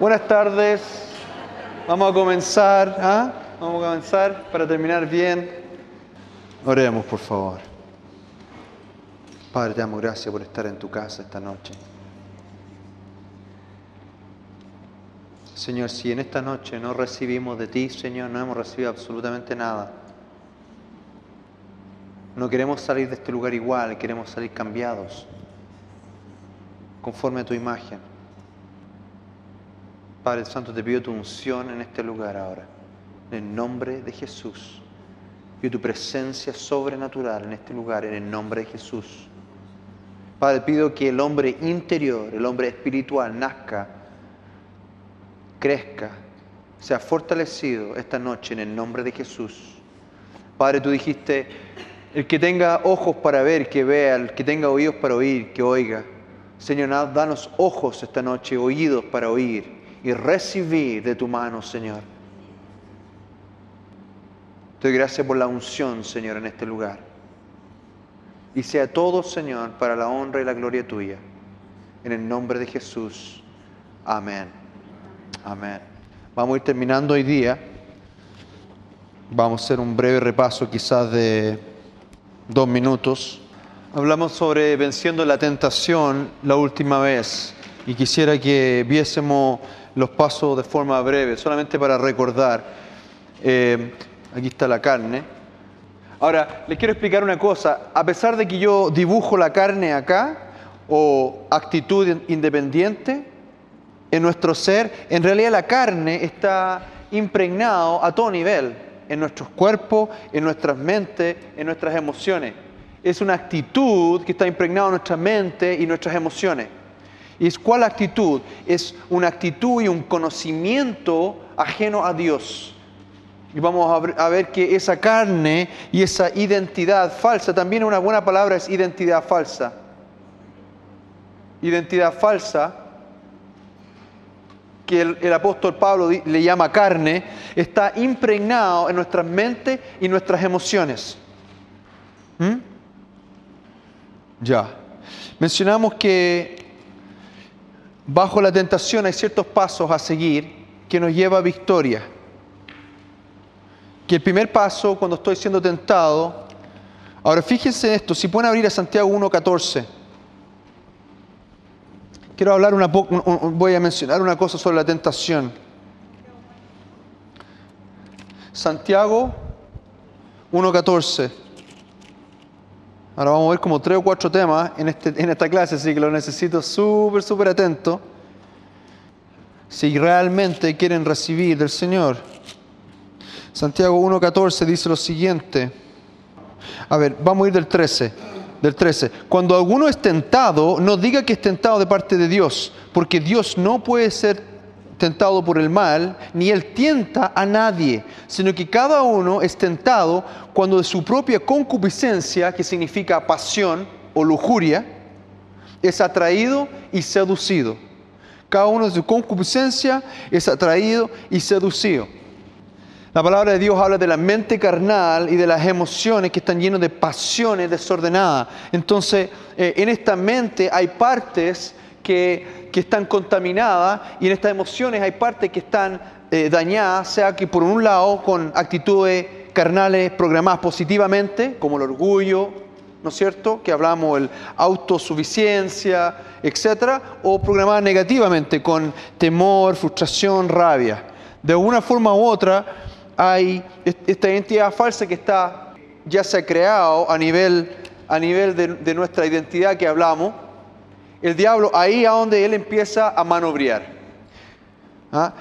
Buenas tardes. Vamos a comenzar, ¿ah? Vamos a comenzar para terminar bien. Oremos, por favor. Padre, te damos gracias por estar en tu casa esta noche. Señor, si en esta noche no recibimos de ti, Señor, no hemos recibido absolutamente nada. No queremos salir de este lugar igual, queremos salir cambiados, conforme a tu imagen. Padre Santo, te pido tu unción en este lugar ahora, en el nombre de Jesús. Pido tu presencia sobrenatural en este lugar, en el nombre de Jesús. Padre, pido que el hombre interior, el hombre espiritual, nazca, crezca, sea fortalecido esta noche en el nombre de Jesús. Padre, tú dijiste, el que tenga ojos para ver, que vea, el que tenga oídos para oír, que oiga. Señor, danos ojos esta noche, oídos para oír y recibir de tu mano, Señor. Te doy gracias por la unción, Señor, en este lugar. Y sea todo, Señor, para la honra y la gloria tuya. En el nombre de Jesús. Amén. Amén. Vamos a ir terminando hoy día. Vamos a hacer un breve repaso quizás de dos minutos. Hablamos sobre venciendo la tentación la última vez y quisiera que viésemos los pasos de forma breve, solamente para recordar. Eh, aquí está la carne. Ahora, les quiero explicar una cosa. A pesar de que yo dibujo la carne acá, o actitud independiente en nuestro ser, en realidad la carne está impregnado a todo nivel, en nuestros cuerpos, en nuestras mentes, en nuestras emociones. Es una actitud que está impregnada en nuestra mente y nuestras emociones. ¿Y cuál actitud? Es una actitud y un conocimiento ajeno a Dios. Y vamos a ver que esa carne y esa identidad falsa, también una buena palabra es identidad falsa. Identidad falsa, que el, apóstol Pablo le llama carne, está impregnado en nuestras mentes y nuestras emociones. ¿Mm? Ya. Mencionamos que bajo la tentación hay ciertos pasos a seguir que nos lleva a victoria. Que el primer paso, cuando estoy siendo tentado, ahora fíjense en esto, si pueden abrir a Santiago 1.14. Quiero hablar una voy a mencionar una cosa sobre la tentación. Santiago 1.14. Ahora vamos a ver como tres o cuatro temas en, este, en esta clase, así que lo necesito súper, súper atento. Si realmente quieren recibir del Señor. Santiago 1.14 dice lo siguiente. A ver, vamos a ir del 13. Del 13. Cuando alguno es tentado, no diga que es tentado de parte de Dios, porque Dios no puede ser tentado por el mal, ni él tienta a nadie, sino que cada uno es tentado cuando de su propia concupiscencia, que significa pasión o lujuria, es atraído y seducido. Cada uno de su concupiscencia es atraído y seducido. La palabra de Dios habla de la mente carnal y de las emociones que están llenas de pasiones desordenadas. Entonces, eh, en esta mente hay partes que que están contaminadas y en estas emociones hay partes que están eh, dañadas, sea que por un lado con actitudes carnales programadas positivamente, como el orgullo, ¿no es cierto? Que hablamos el autosuficiencia, etcétera, o programadas negativamente con temor, frustración, rabia. De una forma u otra hay esta identidad falsa que está ya se ha creado a nivel, a nivel de nuestra identidad que hablamos, el diablo ahí a donde él empieza a manobrear. ¿Ah?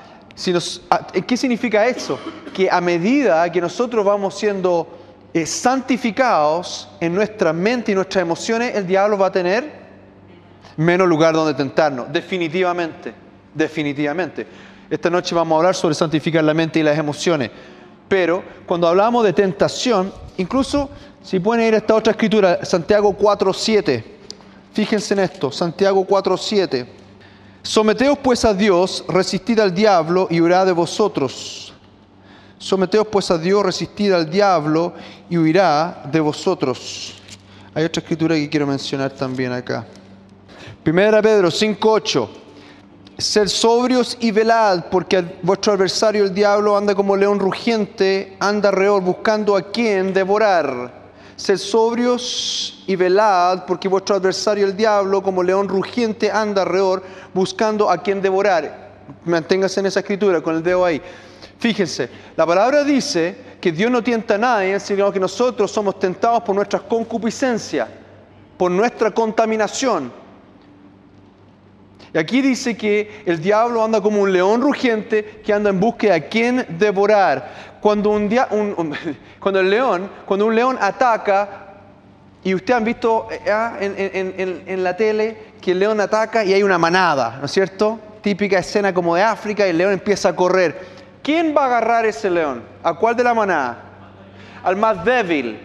Ah, ¿Qué significa eso? Que a medida que nosotros vamos siendo eh, santificados en nuestra mente y nuestras emociones, el diablo va a tener menos lugar donde tentarnos, definitivamente, definitivamente. Esta noche vamos a hablar sobre santificar la mente y las emociones, pero cuando hablamos de tentación, incluso si pueden ir a esta otra escritura, Santiago 4.7, Fíjense en esto, Santiago 4:7. Someteos pues a Dios, resistid al diablo y huirá de vosotros. Someteos pues a Dios, resistid al diablo y huirá de vosotros. Hay otra escritura que quiero mencionar también acá. Primera Pedro 5:8. Ser sobrios y velad, porque vuestro adversario el diablo anda como león rugiente, anda alrededor buscando a quien devorar. Ser sobrios y velad, porque vuestro adversario el diablo como león rugiente anda alrededor buscando a quien devorar. Manténgase en esa escritura con el dedo ahí. Fíjense, la palabra dice que Dios no tienta a nadie, sino que nosotros somos tentados por nuestras concupiscencias, por nuestra contaminación. Y aquí dice que el diablo anda como un león rugiente que anda en búsqueda de quien devorar. Cuando, un, cuando el león, cuando un león ataca, y ustedes han visto eh, ah, en, la tele que el león ataca y hay una manada, ¿no es cierto? Típica escena como de África el león empieza a correr. ¿Quién va a agarrar ese león? ¿A cuál de la manada? Al más débil,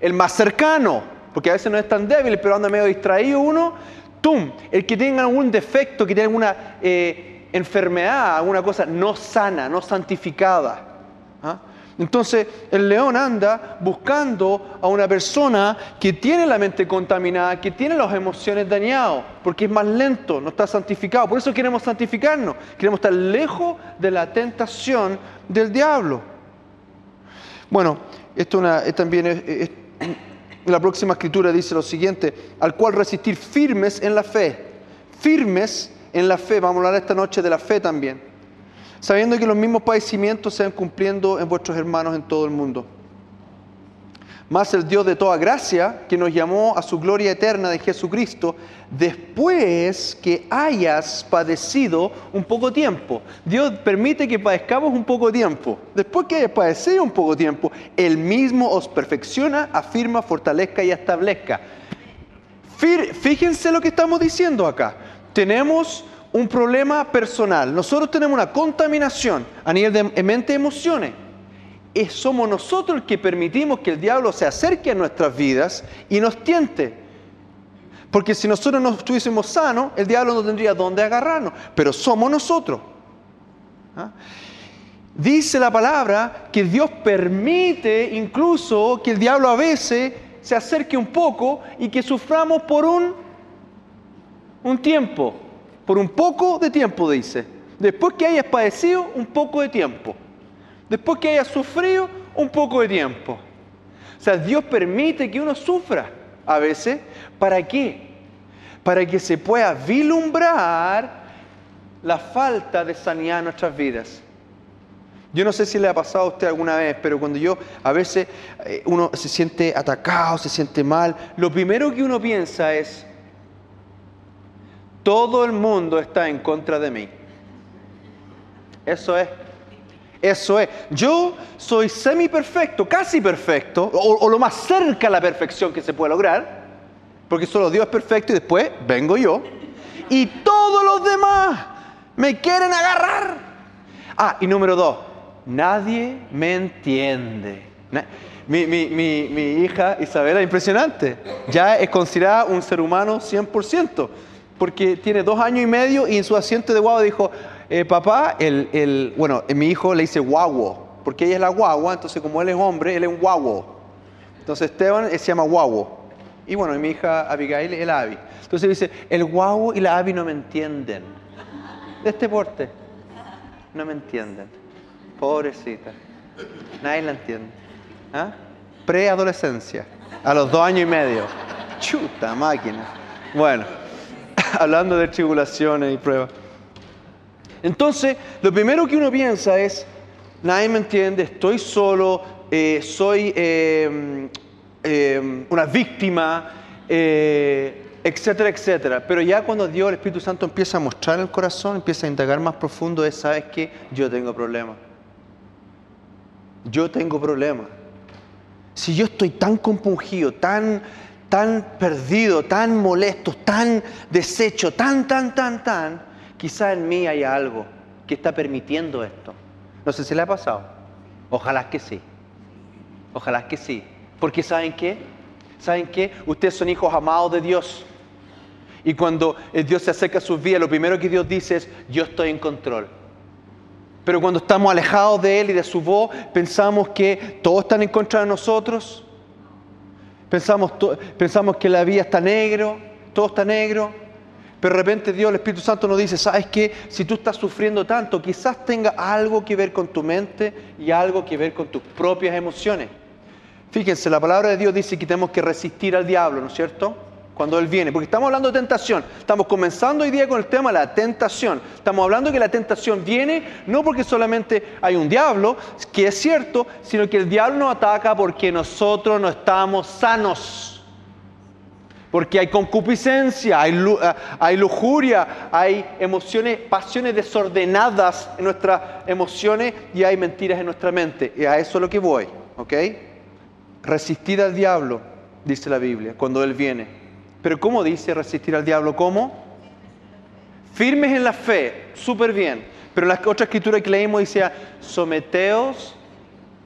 el más cercano, porque a veces no es tan débil, pero anda medio distraído uno ¡tum! El que tenga algún defecto, que tenga alguna eh, enfermedad, alguna cosa no sana, no santificada. ¿ah? Entonces el león anda buscando a una persona que tiene la mente contaminada, que tiene las emociones dañadas, porque es más lento, no está santificado. Por eso queremos santificarnos, queremos estar lejos de la tentación del diablo. Bueno, esto también es la próxima escritura dice lo siguiente, al cual resistir firmes en la fe, firmes en la fe, vamos a hablar esta noche de la fe también, sabiendo que los mismos padecimientos se van cumpliendo en vuestros hermanos en todo el mundo más el Dios de toda gracia, que nos llamó a su gloria eterna de Jesucristo, después que hayas padecido un poco tiempo. Dios permite que padezcamos un poco tiempo. Después que hayas padecido un poco tiempo, Él mismo os perfecciona, afirma, fortalezca y establezca. Fíjense lo que estamos diciendo acá. Tenemos un problema personal. Nosotros tenemos una contaminación a nivel de mente emociones somos nosotros los que permitimos que el diablo se acerque a nuestras vidas y nos tiente. Porque si nosotros no estuviésemos sanos, el diablo no tendría dónde agarrarnos, pero somos nosotros. ¿Ah? Dice la palabra que Dios permite incluso que el diablo a veces se acerque un poco y que suframos por un, un tiempo, por un poco de tiempo, dice. Después que hayas padecido un poco de tiempo después que haya sufrido un poco de tiempo. O sea, Dios permite que uno sufra a veces. ¿Para qué? Para que se pueda vislumbrar la falta de sanidad en nuestras vidas. Yo no sé si le ha pasado a usted alguna vez, pero cuando yo a veces eh, uno se siente atacado, se siente mal, lo primero que uno piensa es, todo el mundo está en contra de mí. Eso es eso es, yo soy semi perfecto, casi perfecto, o, lo más cerca a la perfección que se puede lograr, porque solo Dios es perfecto y después vengo yo, y todos los demás me quieren agarrar. Ah, y número dos, nadie me entiende. Mi, mi hija Isabela, impresionante, ya es considerada un ser humano 100%, porque tiene dos años y medio y en su asiento de guagua dijo, eh, papá, el, bueno, mi hijo le dice guaguo, porque ella es la guagua, entonces como él es hombre, él es un guaguo. Entonces Esteban se llama guaguo. Y bueno, mi hija Abigail, el Abi. Entonces dice, el guaguo y la Abi no me entienden. De este porte. No me entienden. Pobrecita. Nadie la entiende. ¿Ah? Preadolescencia. A los dos años y medio. Chuta máquina. Bueno, hablando de tribulaciones y pruebas. Entonces, lo primero que uno piensa es, nadie me entiende, estoy solo, eh, soy em, em, una víctima, eh, etcétera, etcétera. Pero ya cuando Dios, el Espíritu Santo, empieza a mostrar el corazón, empieza a indagar más profundo, es, ¿sabes qué? Yo tengo problemas. Yo tengo problemas. Si yo estoy tan compungido, tan, tan perdido, tan molesto, tan deshecho, tan, tan, tan, tan, Quizá en mí haya algo que está permitiendo esto. No sé si le ha pasado. Ojalá que sí. Ojalá que sí. Porque ¿saben qué? ¿Saben qué? Ustedes son hijos amados de Dios. Y cuando Dios se acerca a sus vidas, lo primero que Dios dice es, yo estoy en control. Pero cuando estamos alejados de Él y de su voz, pensamos que todos están en contra de nosotros. Pensamos, pensamos que la vida está negro, todo está negro Pero de repente Dios, el Espíritu Santo nos dice, ¿sabes qué? Si tú estás sufriendo tanto, quizás tenga algo que ver con tu mente y algo que ver con tus propias emociones. Fíjense, la palabra de Dios dice que tenemos que resistir al diablo, ¿no es cierto? Cuando Él viene, porque estamos hablando de tentación. Estamos comenzando hoy día con el tema de la tentación. Estamos hablando que la tentación viene no porque solamente hay un diablo, que es cierto, sino que el diablo nos ataca porque nosotros no estamos sanos porque hay concupiscencia, hay, eh, hay, lujuria, hay emociones, pasiones desordenadas en nuestras emociones y hay mentiras en nuestra mente. Y a eso es lo que voy, ¿ok? Resistir al diablo, dice la Biblia, cuando Él viene. Pero ¿cómo dice resistir al diablo? ¿Cómo? Firmes en la fe, súper bien. Pero la otra escritura que leímos dice, someteos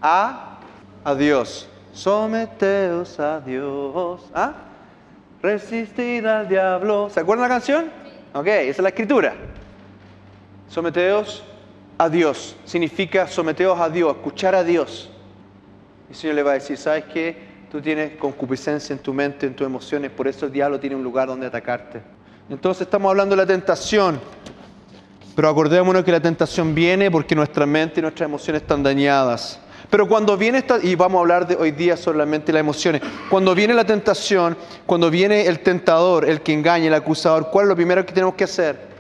a, a Dios. Someteos a Dios. ¿Ah? Resistir al diablo. ¿Se acuerdan la canción? Ok, esa es la escritura. Someteos a Dios. Significa someteos a Dios, escuchar a Dios. Y el Señor le va a decir, ¿sabes qué? Tú tienes concupiscencia en tu mente, en tus emociones, por eso el diablo tiene un lugar donde atacarte. Entonces estamos hablando de la tentación. Pero acordémonos que la tentación viene porque nuestra mente y nuestras emociones están dañadas. Pero cuando viene esta, y vamos a hablar de hoy día solamente las emociones, cuando viene la tentación, cuando viene el tentador, el que engaña, el acusador, ¿cuál es lo primero que tenemos que hacer?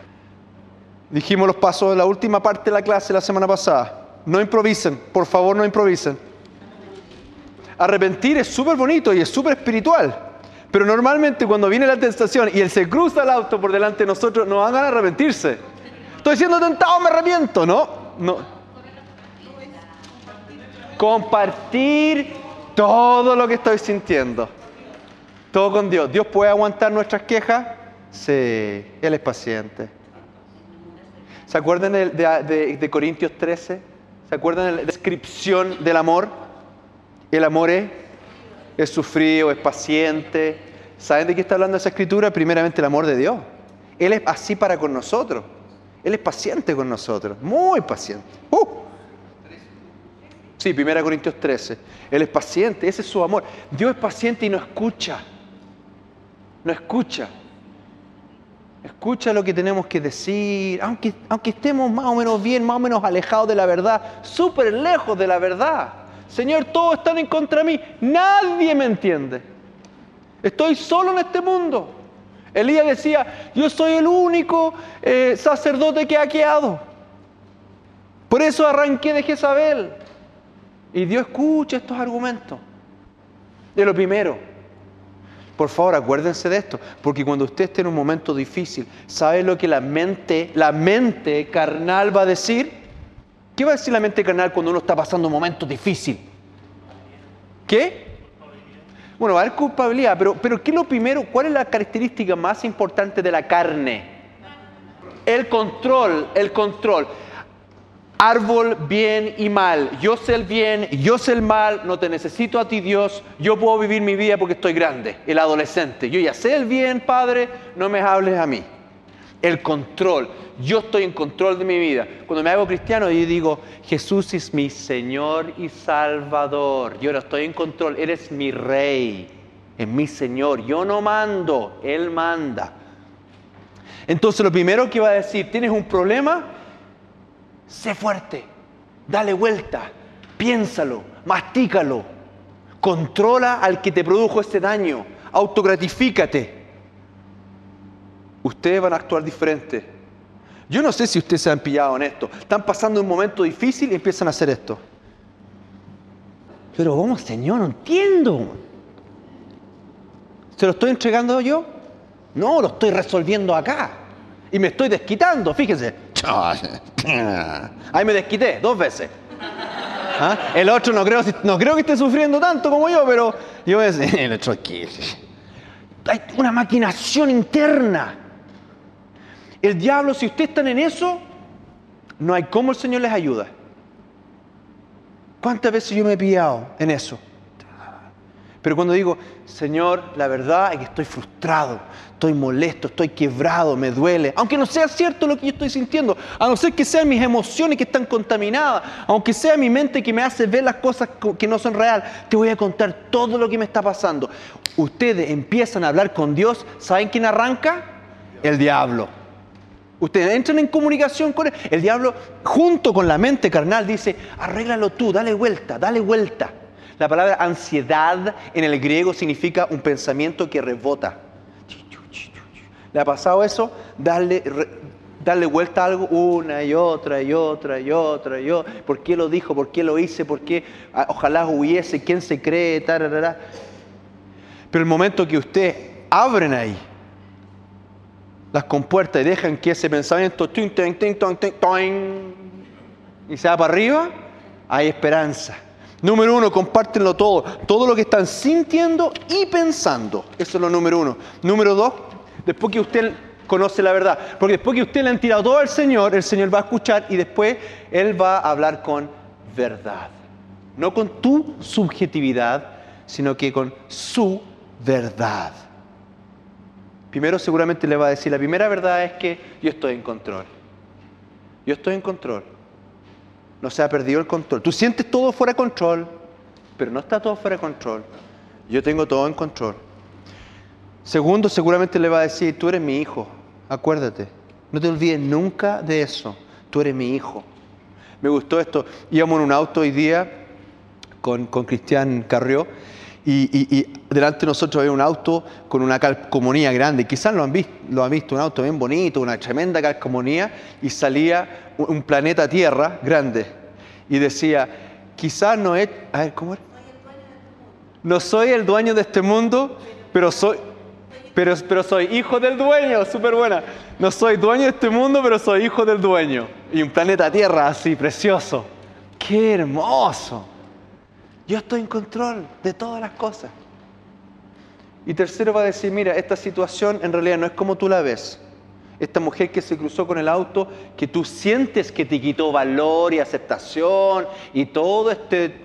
Dijimos los pasos de la última parte de la clase la semana pasada. No improvisen, por favor no improvisen. Arrepentir es súper bonito y es súper espiritual. Pero normalmente cuando viene la tentación y él se cruza el auto por delante de nosotros, nos a arrepentirse. Estoy siendo tentado, me arrepiento. No, no, compartir todo lo que estoy sintiendo. Todo con Dios. ¿Dios puede aguantar nuestras quejas? Sí, Él es paciente. ¿Se acuerdan de, Corintios 13? ¿Se acuerdan de la descripción del amor? El amor es, es sufrido, es paciente. ¿Saben de qué está hablando esa escritura? Primeramente el amor de Dios. Él es así para con nosotros. Él es paciente con nosotros, muy paciente. Uh. Sí, 1 Corintios 13. Él es paciente, ese es su amor. Dios es paciente y no escucha. No escucha. Escucha lo que tenemos que decir, aunque, aunque estemos más o menos bien, más o menos alejados de la verdad, súper lejos de la verdad. Señor, todos están en contra de mí, nadie me entiende. Estoy solo en este mundo. Elías decía, yo soy el único eh, sacerdote que ha quedado. Por eso arranqué de Jezabel. Y Dios escucha estos argumentos. De lo primero, por favor, acuérdense de esto, porque cuando usted esté en un momento difícil, ¿sabe lo que la mente, la mente carnal va a decir? ¿Qué va a decir la mente carnal cuando uno está pasando un momento difícil? ¿Qué? Bueno, va a haber culpabilidad, pero, pero ¿qué es lo primero? ¿Cuál es la característica más importante de la carne? El control, el control árbol bien y mal. Yo sé el bien, yo sé el mal, no te necesito a ti Dios, yo puedo vivir mi vida porque estoy grande, el adolescente. Yo ya sé el bien, Padre, no me hables a mí. El control, yo estoy en control de mi vida. Cuando me hago cristiano, yo digo, Jesús es mi Señor y Salvador. Yo ahora estoy en control, eres mi Rey, es mi Señor. Yo no mando, Él manda. Entonces lo primero que va a decir, ¿tienes un problema? Sé fuerte, dale vuelta, piénsalo, mastícalo, controla al que te produjo este daño, autogratifícate. Ustedes van a actuar diferente. Yo no sé si ustedes se han pillado en esto. Están pasando un momento difícil y empiezan a hacer esto. Pero ¿cómo, Señor? No entiendo. ¿Se lo estoy entregando yo? No, lo estoy resolviendo acá. Y me estoy desquitando, fíjense. Ahí me desquité dos veces. ¿Ah? El otro no creo, no creo que esté sufriendo tanto como yo, pero yo decir, el otro aquí. Hay una maquinación interna. El diablo, si ustedes están en eso, no hay cómo el Señor les ayuda. ¿Cuántas veces yo me he pillado en eso? Pero cuando digo, Señor, la verdad es que estoy frustrado, estoy molesto, estoy quebrado, me duele, aunque no sea cierto lo que yo estoy sintiendo, a no ser que sean mis emociones que están contaminadas, aunque sea mi mente que me hace ver las cosas que no son reales, te voy a contar todo lo que me está pasando. Ustedes empiezan a hablar con Dios, ¿saben quién arranca? El diablo. Ustedes entran en comunicación con él. El diablo, junto con la mente carnal, dice, arréglalo tú, dale vuelta, dale vuelta. La palabra ansiedad en el griego significa un pensamiento que rebota. ¿Le ha pasado eso? Darle, darle vuelta a algo una y otra y otra y otra y otra. ¿Por qué lo dijo? ¿Por qué lo hice? ¿Por qué? Ah, ojalá hubiese. ¿Quién se cree? Pero el momento que usted abren ahí las compuertas y dejan que ese pensamiento y se va para arriba, hay esperanza. Número uno, compártenlo todo. Todo lo que están sintiendo y pensando. Eso es lo número uno. Número dos, después que usted conoce la verdad. Porque después que usted le han tirado todo al Señor, el Señor va a escuchar y después Él va a hablar con verdad. No con tu subjetividad, sino que con su verdad. Primero seguramente le va a decir, la primera verdad es que yo estoy en control. Yo estoy en control. No se ha perdido el control. Tú sientes todo fuera de control, pero no está todo fuera de control. Yo tengo todo en control. Segundo, seguramente le va a decir, tú eres mi hijo, acuérdate. No te olvides nunca de eso. Tú eres mi hijo. Me gustó esto. Íbamos en un auto hoy día con, con Cristian Carrió y, delante de nosotros había un auto con una calcomanía grande. Quizás lo han, visto, lo han visto, un auto bien bonito, una tremenda calcomanía, y salía un planeta Tierra grande. Y decía, quizás no es... A ver, ¿cómo era? No soy el dueño de este mundo, pero soy, pero, pero soy hijo del dueño, súper buena. No soy dueño de este mundo, pero soy hijo del dueño. Y un planeta Tierra así, precioso. ¡Qué hermoso! Yo estoy en control de todas las cosas. Y tercero va a decir, mira, esta situación en realidad no es como tú la ves. Esta mujer que se cruzó con el auto, que tú sientes que te quitó valor y aceptación y todo este...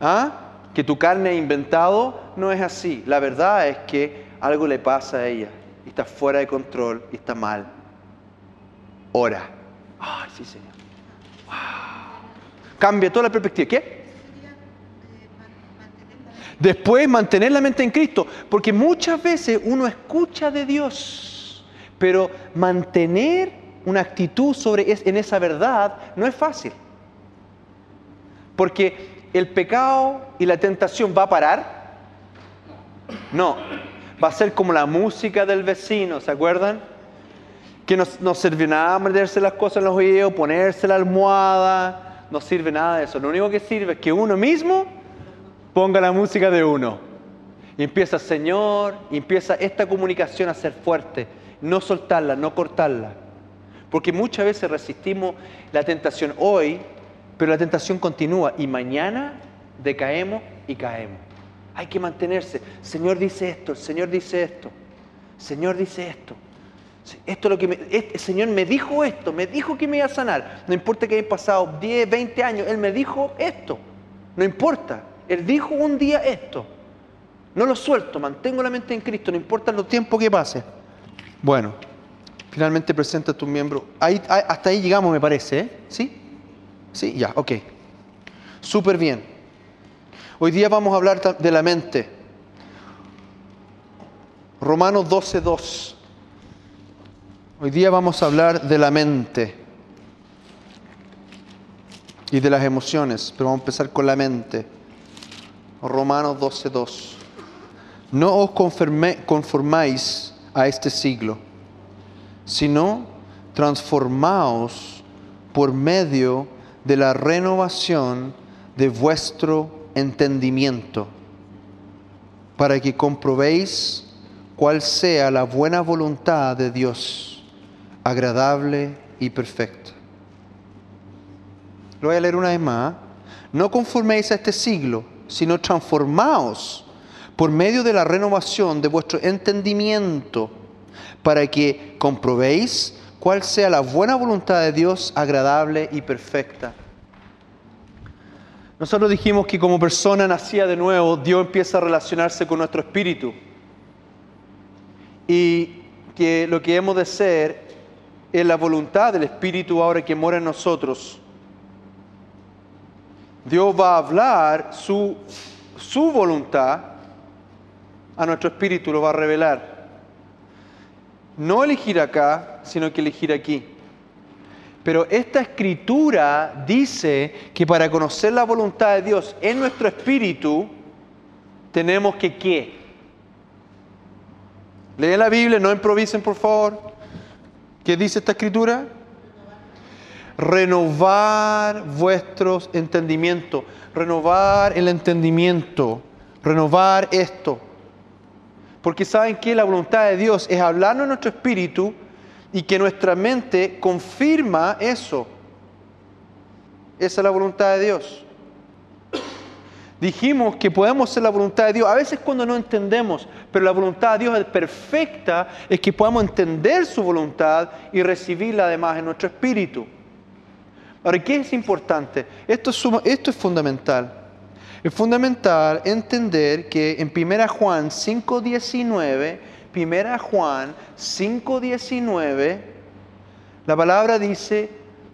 ¿Ah? Que tu carne ha inventado, no es así. La verdad es que algo le pasa a ella y está fuera de control y está mal. Ora. Ay, sí, Señor. Cambia toda la perspectiva. ¿Qué? Después mantener la mente en Cristo, porque muchas veces uno escucha de Dios, pero mantener una actitud sobre en esa verdad no es fácil. Porque ¿el pecado y la tentación va a parar? No, va a ser como la música del vecino, ¿se acuerdan? Que no, sirve nada meterse las cosas en los oídos, ponerse la almohada, no sirve nada de eso. Lo único que sirve es que uno mismo ponga la música de uno. Y empieza, Señor, empieza esta comunicación a ser fuerte, no soltarla, no cortarla. Porque muchas veces resistimos la tentación hoy pero la tentación continúa y mañana decaemos y caemos. Hay que mantenerse. Señor dice esto, el Señor dice esto, Señor dice esto. Esto lo que me, este, Señor me dijo esto, me dijo que me iba a sanar. No importa que hayan pasado 10, 20 años, Él me dijo esto. No importa. Él dijo un día esto. No lo suelto, mantengo la mente en Cristo, no importa los tiempos que pase. Bueno, finalmente presenta a tu miembro. hasta ahí llegamos, me parece, ¿eh? ¿Sí? Sí, ya, ok. Súper bien. Hoy día vamos a hablar de la mente. Romanos 12.2. Hoy día vamos a hablar de la mente y de las emociones, pero vamos a empezar con la mente. Romanos 12.2. No os conformáis a este siglo, sino transformaos por medio de la renovación de vuestro entendimiento, para que comprobéis cuál sea la buena voluntad de Dios, agradable y perfecta. Lo voy a leer una vez más. No conforméis a este siglo, sino transformaos por medio de la renovación de vuestro entendimiento, para que comprobéis cuál sea la buena voluntad de Dios, agradable y perfecta. Nosotros dijimos que como persona nacida de nuevo, Dios empieza a relacionarse con nuestro espíritu. Y que lo que hemos de ser es la voluntad del espíritu ahora que mora en nosotros. Dios va a hablar su, su voluntad a nuestro espíritu, lo va a revelar. no elegir acá, sino que elegir aquí. Pero esta escritura dice que para conocer la voluntad de Dios en nuestro espíritu, tenemos que qué? Leen la Biblia, no improvisen por favor. ¿Qué dice esta escritura? Renovar vuestros entendimientos, renovar el entendimiento, renovar esto. Porque saben que la voluntad de Dios es hablarnos en nuestro espíritu y que nuestra mente confirma eso. Esa es la voluntad de Dios. Dijimos que podemos ser la voluntad de Dios, a veces cuando no entendemos, pero la voluntad de Dios es perfecta, es que podamos entender su voluntad y recibirla además en nuestro espíritu. Ahora, ¿qué es importante? Esto es, esto es fundamental. Es fundamental entender que en 1 Juan 5.19, 1 Juan 5.19, la palabra dice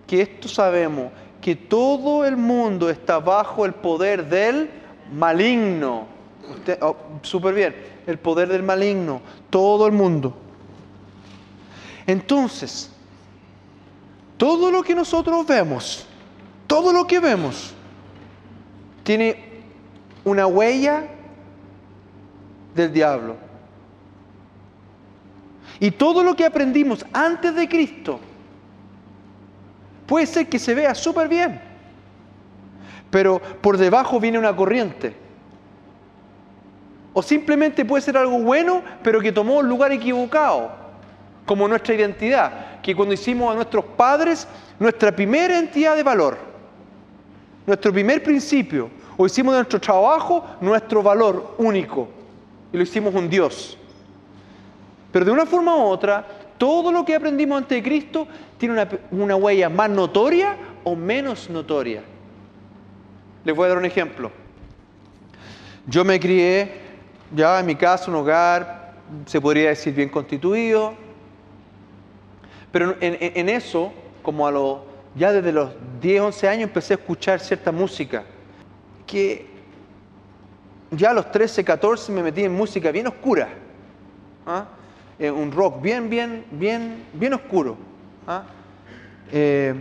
que esto sabemos, que todo el mundo está bajo el poder del maligno. Oh, súper bien, el poder del maligno, todo el mundo. Entonces, todo lo que nosotros vemos, todo lo que vemos, tiene una huella del diablo. Y todo lo que aprendimos antes de Cristo, Puede ser que se vea súper bien, pero por debajo viene una corriente. O simplemente puede ser algo bueno, pero que tomó un lugar equivocado, como nuestra identidad, que cuando hicimos a nuestros padres nuestra primera entidad de valor, nuestro primer principio, o hicimos de nuestro trabajo nuestro valor único, y lo hicimos un Dios. Pero de una forma u otra, todo lo que aprendimos antes de Cristo tiene una, huella más notoria o menos notoria. Les voy a dar un ejemplo. Yo me crié ya en mi casa, un hogar, se podría decir bien constituido, pero en, eso, como a los, ya desde los 10, 11 años empecé a escuchar cierta música, que ya a los 13, 14 me metí en música bien oscura. ¿ah? Un rock bien, bien, bien, bien oscuro. ¿ah? Eh,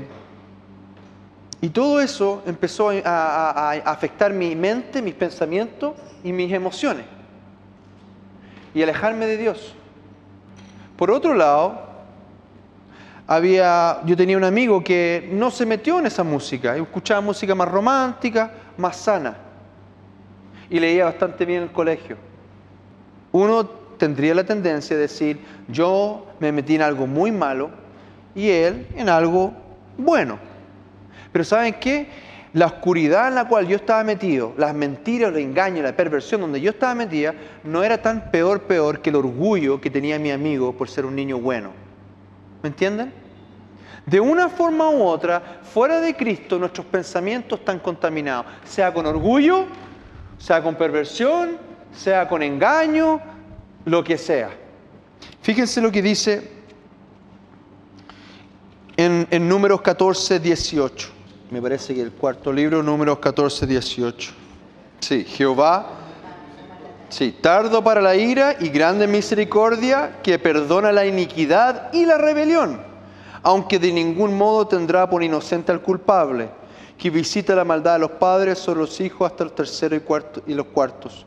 y todo eso empezó a, afectar mi mente, mis pensamientos y mis emociones. Y alejarme de Dios. Por otro lado, había, yo tenía un amigo que no se metió en esa música, escuchaba música más romántica, más sana. Y leía bastante bien en el colegio. Uno tendría la tendencia de decir, yo me metí en algo muy malo y él en algo bueno. Pero ¿saben qué? La oscuridad en la cual yo estaba metido, las mentiras, el engaño, la perversión donde yo estaba metida, no era tan peor, peor que el orgullo que tenía mi amigo por ser un niño bueno. ¿Me entienden? De una forma u otra, fuera de Cristo, nuestros pensamientos están contaminados, sea con orgullo, sea con perversión, sea con engaño, lo que sea. Fíjense lo que dice en, números 14, 18. Me parece que el cuarto libro, números 14, 18. Sí, Jehová, sí, tardo para la ira y grande misericordia que perdona la iniquidad y la rebelión, aunque de ningún modo tendrá por inocente al culpable, que visita la maldad de los padres sobre los hijos hasta el tercero y, cuarto, y los cuartos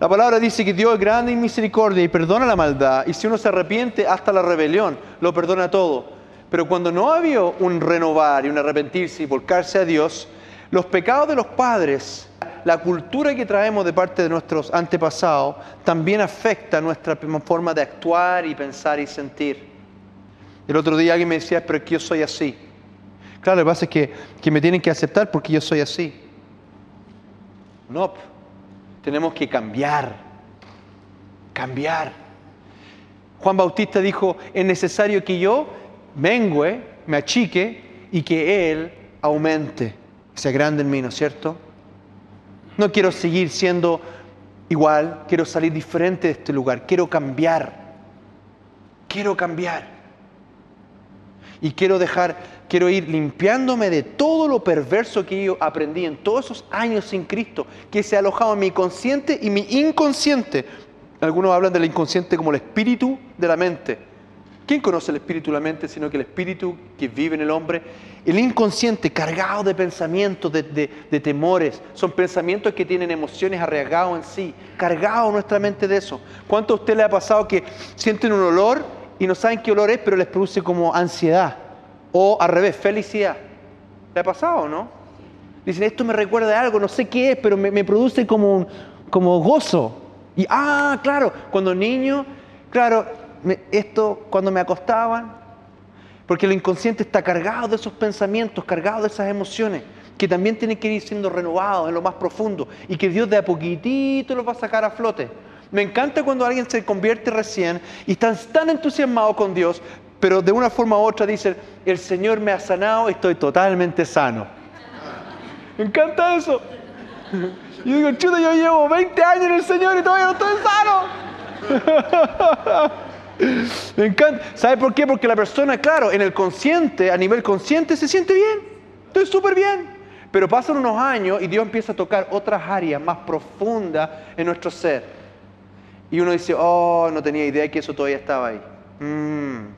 la palabra dice que Dios es grande en misericordia y perdona la maldad. Y si uno se arrepiente hasta la rebelión, lo perdona todo. Pero cuando no había un renovar y un arrepentirse y volcarse a Dios, los pecados de los padres, la cultura que traemos de parte de nuestros antepasados, también afecta nuestra forma de actuar y pensar y sentir. El otro día alguien me decía, pero es que yo soy así. Claro, lo que pasa es que, que me tienen que aceptar porque yo soy así. No, tenemos que cambiar, cambiar. Juan Bautista dijo, es necesario que yo mengue, me achique y que Él aumente, sea grande en mí, ¿no es cierto? No quiero seguir siendo igual, quiero salir diferente de este lugar, quiero cambiar, quiero cambiar. Y quiero dejar, quiero ir limpiándome de todo lo perverso que yo aprendí en todos esos años sin Cristo, que se ha alojado en mi consciente y mi inconsciente. Algunos hablan del inconsciente como el espíritu de la mente. ¿Quién conoce el espíritu y la mente sino que el espíritu que vive en el hombre? El inconsciente cargado de pensamientos, de, de temores, son pensamientos que tienen emociones arriesgados en sí, cargado nuestra mente de eso. ¿Cuánto a usted le ha pasado que sienten un olor y no saben qué olor es, pero les produce como ansiedad? O al revés, felicidad. ¿Le ha pasado o no? Dicen, esto me recuerda algo, no sé qué es, pero me, produce como, como gozo. Y, ah, claro, cuando niño, claro, esto cuando me acostaban, porque el inconsciente está cargado de esos pensamientos, cargado de esas emociones, que también tienen que ir siendo renovados en lo más profundo y que Dios de a poquitito los va a sacar a flote. Me encanta cuando alguien se convierte recién y están tan entusiasmados con Dios, pero de una forma u otra dicen, el Señor me ha sanado, estoy totalmente sano. Me encanta eso. Y digo, chuta, yo llevo 20 años en el Señor y todavía no estoy sano. Me encanta. ¿Sabe por qué? Porque la persona, claro, en el consciente, a nivel consciente, se siente bien. Estoy súper bien. Pero pasan unos años y Dios empieza a tocar otras áreas más profundas en nuestro ser. Y uno dice, oh, no tenía idea que eso todavía estaba ahí. Mm.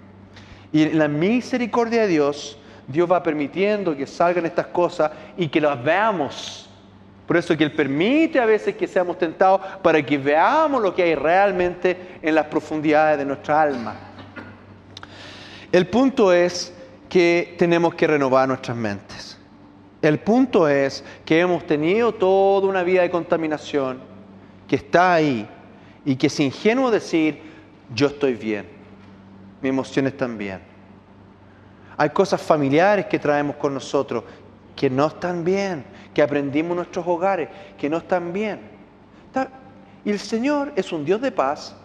Y en la misericordia de Dios, Dios va permitiendo que salgan estas cosas y que las veamos por eso que Él permite a veces que seamos tentados para que veamos lo que hay realmente en las profundidades de nuestra alma. El punto es que tenemos que renovar nuestras mentes. El punto es que hemos tenido toda una vida de contaminación que está ahí y que es ingenuo decir, yo estoy bien, mis emociones bien. Hay cosas familiares que traemos con nosotros que no están bien que aprendimos en nuestros hogares, que no están bien. Y el Señor es un Dios de paz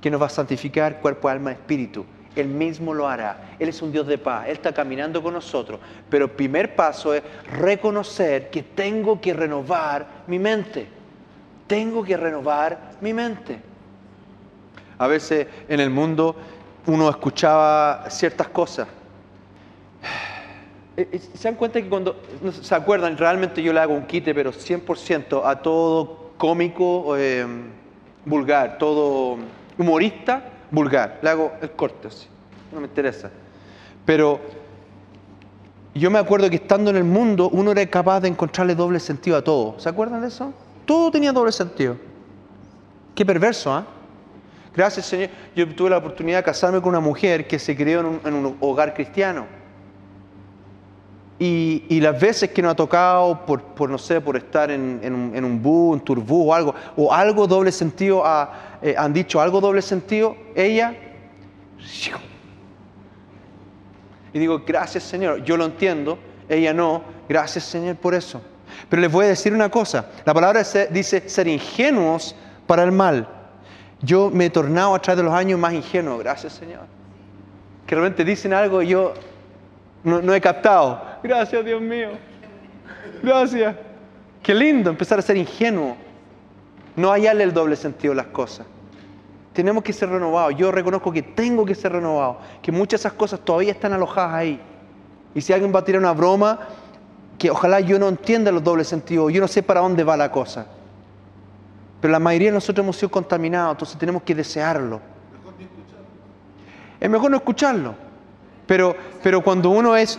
que nos va a santificar cuerpo, alma, espíritu. Él mismo lo hará. Él es un Dios de paz. Él está caminando con nosotros. Pero el primer paso es reconocer que tengo que renovar mi mente. Tengo que renovar mi mente. A veces en el mundo uno escuchaba ciertas cosas eh, eh, ¿Se dan cuenta que cuando, se acuerdan, realmente yo le hago un quite, pero 100% a todo cómico eh, vulgar, todo humorista vulgar, le hago el corte así, no me interesa. Pero yo me acuerdo que estando en el mundo uno era capaz de encontrarle doble sentido a todo. ¿Se acuerdan de eso? Todo tenía doble sentido. Qué perverso, ¿ah? Gracias, Señor. Yo tuve la oportunidad de casarme con una mujer que se crió en un hogar cristiano y, las veces que nos ha tocado, por, no sé, por estar en, un, en un bus, un turbú o algo, o algo doble sentido, eh, han dicho algo doble sentido, ella, y digo, gracias Señor, yo lo entiendo, ella no, gracias Señor por eso. Pero les voy a decir una cosa, la palabra dice ser ingenuos para el mal. Yo me he tornado a través de los años más ingenuo, gracias Señor. Que realmente dicen algo y yo no, he captado. Gracias, Dios mío. Gracias. Qué lindo empezar a ser ingenuo. No hallarle el doble sentido a las cosas. Tenemos que ser renovados. Yo reconozco que tengo que ser renovado. Que muchas de esas cosas todavía están alojadas ahí. Y si alguien va a tirar una broma, que ojalá yo no entienda los dobles sentidos. Yo no sé para dónde va la cosa. Pero la mayoría de nosotros hemos sido contaminados. Entonces tenemos que desearlo. Es mejor no escucharlo. Pero, pero cuando uno es,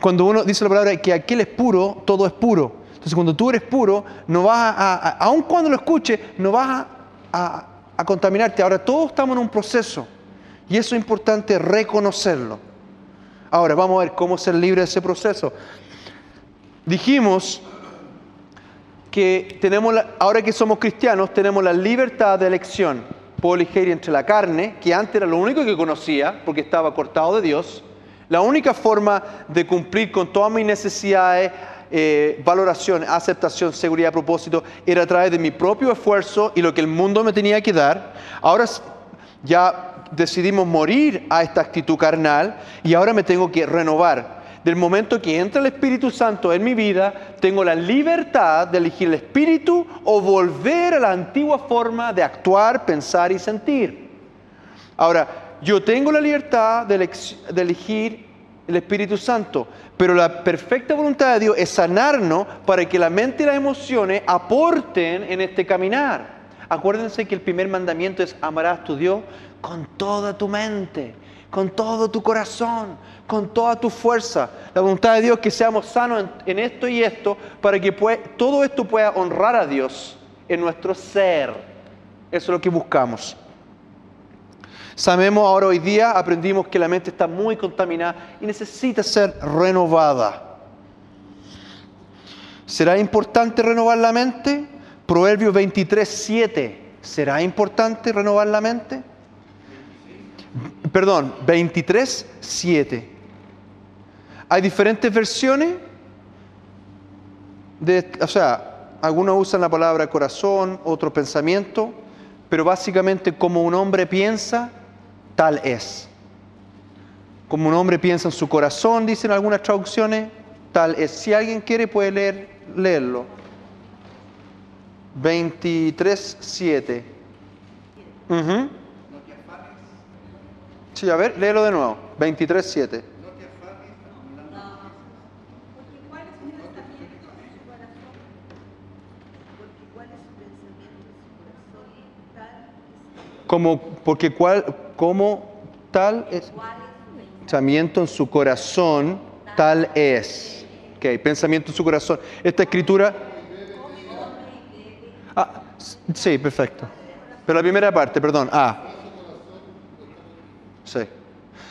cuando uno dice la palabra que aquel es puro, todo es puro. Entonces cuando tú eres puro, no vas a, aun cuando lo escuches, no vas a, a contaminarte. Ahora todos estamos en un proceso y eso es importante reconocerlo. Ahora vamos a ver cómo ser libre de ese proceso. Dijimos que tenemos, ahora que somos cristianos, tenemos la libertad de elección. Puedo elegir entre la carne, que antes era lo único que conocía, porque estaba cortado de Dios, la única forma de cumplir con todas mis necesidades, eh, valoración, aceptación, seguridad, propósito, era a través de mi propio esfuerzo y lo que el mundo me tenía que dar. Ahora ya decidimos morir a esta actitud carnal y ahora me tengo que renovar del momento que entra el Espíritu Santo en mi vida, tengo la libertad de elegir el Espíritu o volver a la antigua forma de actuar, pensar y sentir. Ahora, yo tengo la libertad de, elegir el Espíritu Santo, pero la perfecta voluntad de Dios es sanarnos para que la mente y las emociones aporten en este caminar. Acuérdense que el primer mandamiento es amarás a tu Dios con toda tu mente, con todo tu corazón, con toda tu fuerza. La voluntad de Dios es que seamos sanos en, esto y esto, para que todo esto pueda honrar a Dios en nuestro ser. Eso es lo que buscamos. Sabemos ahora hoy día, aprendimos que la mente está muy contaminada y necesita ser renovada. ¿Será importante renovar la mente? Proverbios 23, 7. ¿Será importante renovar la mente? Perdón, 23, 7. Hay diferentes versiones. De, o sea, algunos usan la palabra corazón, otro pensamiento, pero básicamente como un hombre piensa, tal es. Como un hombre piensa en su corazón, dicen algunas traducciones, tal es. Si alguien quiere puede leer, leerlo. 23, 7. Sí, a ver, léelo de nuevo. 23, 7. Como, porque cuál, como tal es pensamiento en su corazón, tal es. Ok, pensamiento en su corazón. Esta escritura. Ah, sí, perfecto. Pero la primera parte, perdón. Ah. Sí.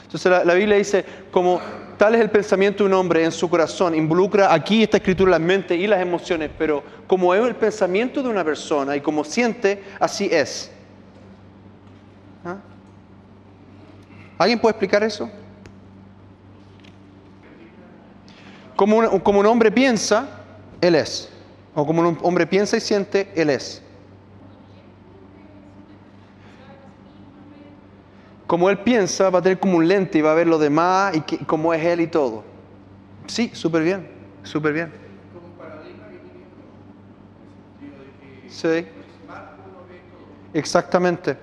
Entonces la, Biblia dice, como tal es el pensamiento de un hombre en su corazón, involucra aquí esta escritura la mente y las emociones, pero como es el pensamiento de una persona y como siente, así es. ¿Ah? ¿Alguien puede explicar eso? Como un, como un hombre piensa, Él es. O como un hombre piensa y siente, Él es. Como Él piensa, va a tener como un lente y va a ver lo demás y cómo es Él y todo. Sí, súper bien, súper bien. Sí. Exactamente.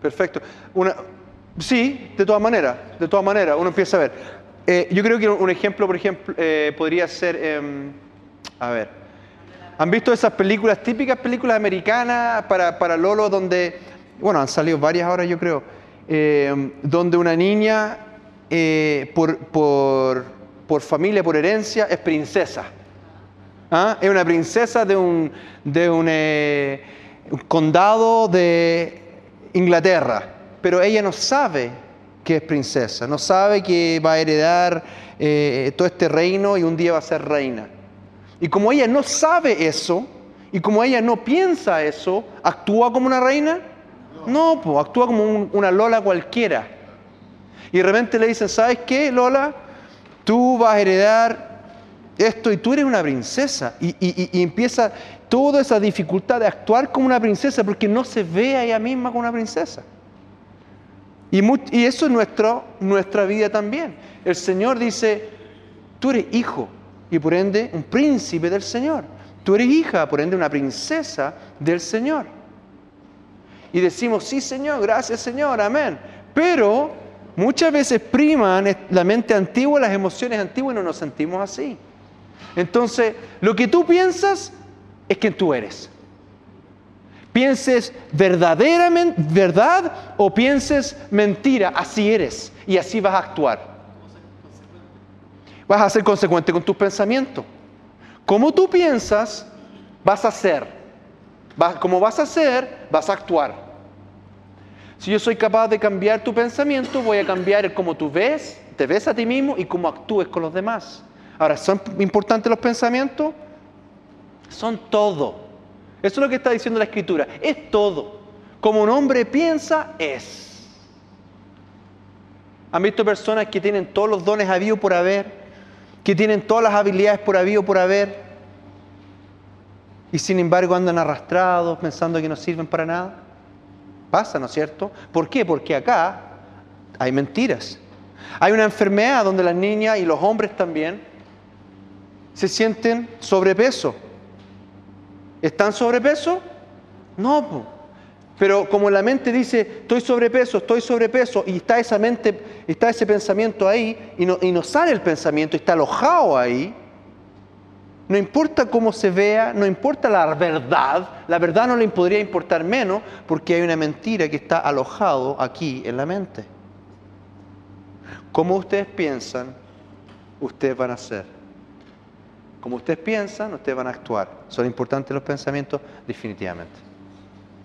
Perfecto. Una, sí, de todas maneras, de todas maneras, uno empieza a ver. Eh, yo creo que un ejemplo, por ejemplo, eh, podría ser, em, a ver, ¿han visto esas películas, típicas películas americanas para, para Lolo, donde, bueno, han salido varias ahora yo creo, em, donde una niña eh, por, por, por, familia, por herencia, es princesa? ¿Ah? Es una princesa de un, de un condado de Inglaterra, pero ella no sabe que es princesa, no sabe que va a heredar eh, todo este reino y un día va a ser reina. Y como ella no sabe eso, y como ella no piensa eso, ¿actúa como una reina? No, pues actúa como una Lola cualquiera. Y de repente le dicen, ¿sabes qué, Lola? Tú vas a heredar esto y tú eres una princesa. Y, empieza, toda esa dificultad de actuar como una princesa porque no se ve a ella misma como una princesa. Y, eso es nuestro, nuestra vida también. El Señor dice, tú eres hijo y por ende un príncipe del Señor. Tú eres hija, por ende una princesa del Señor. Y decimos, sí Señor, gracias Señor, amén. Pero muchas veces priman la mente antigua, las emociones antiguas y no nos sentimos así. Entonces, lo que tú piensas es quien tú eres. Pienses verdaderamente verdad o pienses mentira, así eres y así vas a actuar. Vas a ser consecuente con tus pensamientos. Como tú piensas, vas a ser. Como vas a ser, vas a actuar. Si yo soy capaz de cambiar tu pensamiento, voy a cambiar el cómo tú ves, te ves a ti mismo y cómo actúes con los demás. Ahora, ¿son importantes los pensamientos? son todo. Eso es lo que está diciendo la escritura, es todo. Como un hombre piensa, es. ¿Han visto personas que tienen todos los dones habido por haber? Que tienen todas las habilidades por habido por haber? Y sin embargo andan arrastrados pensando que no sirven para nada. Pasa, ¿no es cierto? ¿Por qué? Porque acá hay mentiras. Hay una enfermedad donde las niñas y los hombres también se sienten sobrepeso ¿Están sobrepeso? No, pero como la mente dice, estoy sobrepeso, estoy sobrepeso, y está esa mente, está ese pensamiento ahí, y no, y no sale el pensamiento, está alojado ahí, no importa cómo se vea, no importa la verdad, la verdad no le podría importar menos porque hay una mentira que está alojado aquí en la mente. Como ustedes piensan, ustedes van a hacer. Como ustedes piensan, ustedes van a actuar. ¿Son importantes los pensamientos? Definitivamente.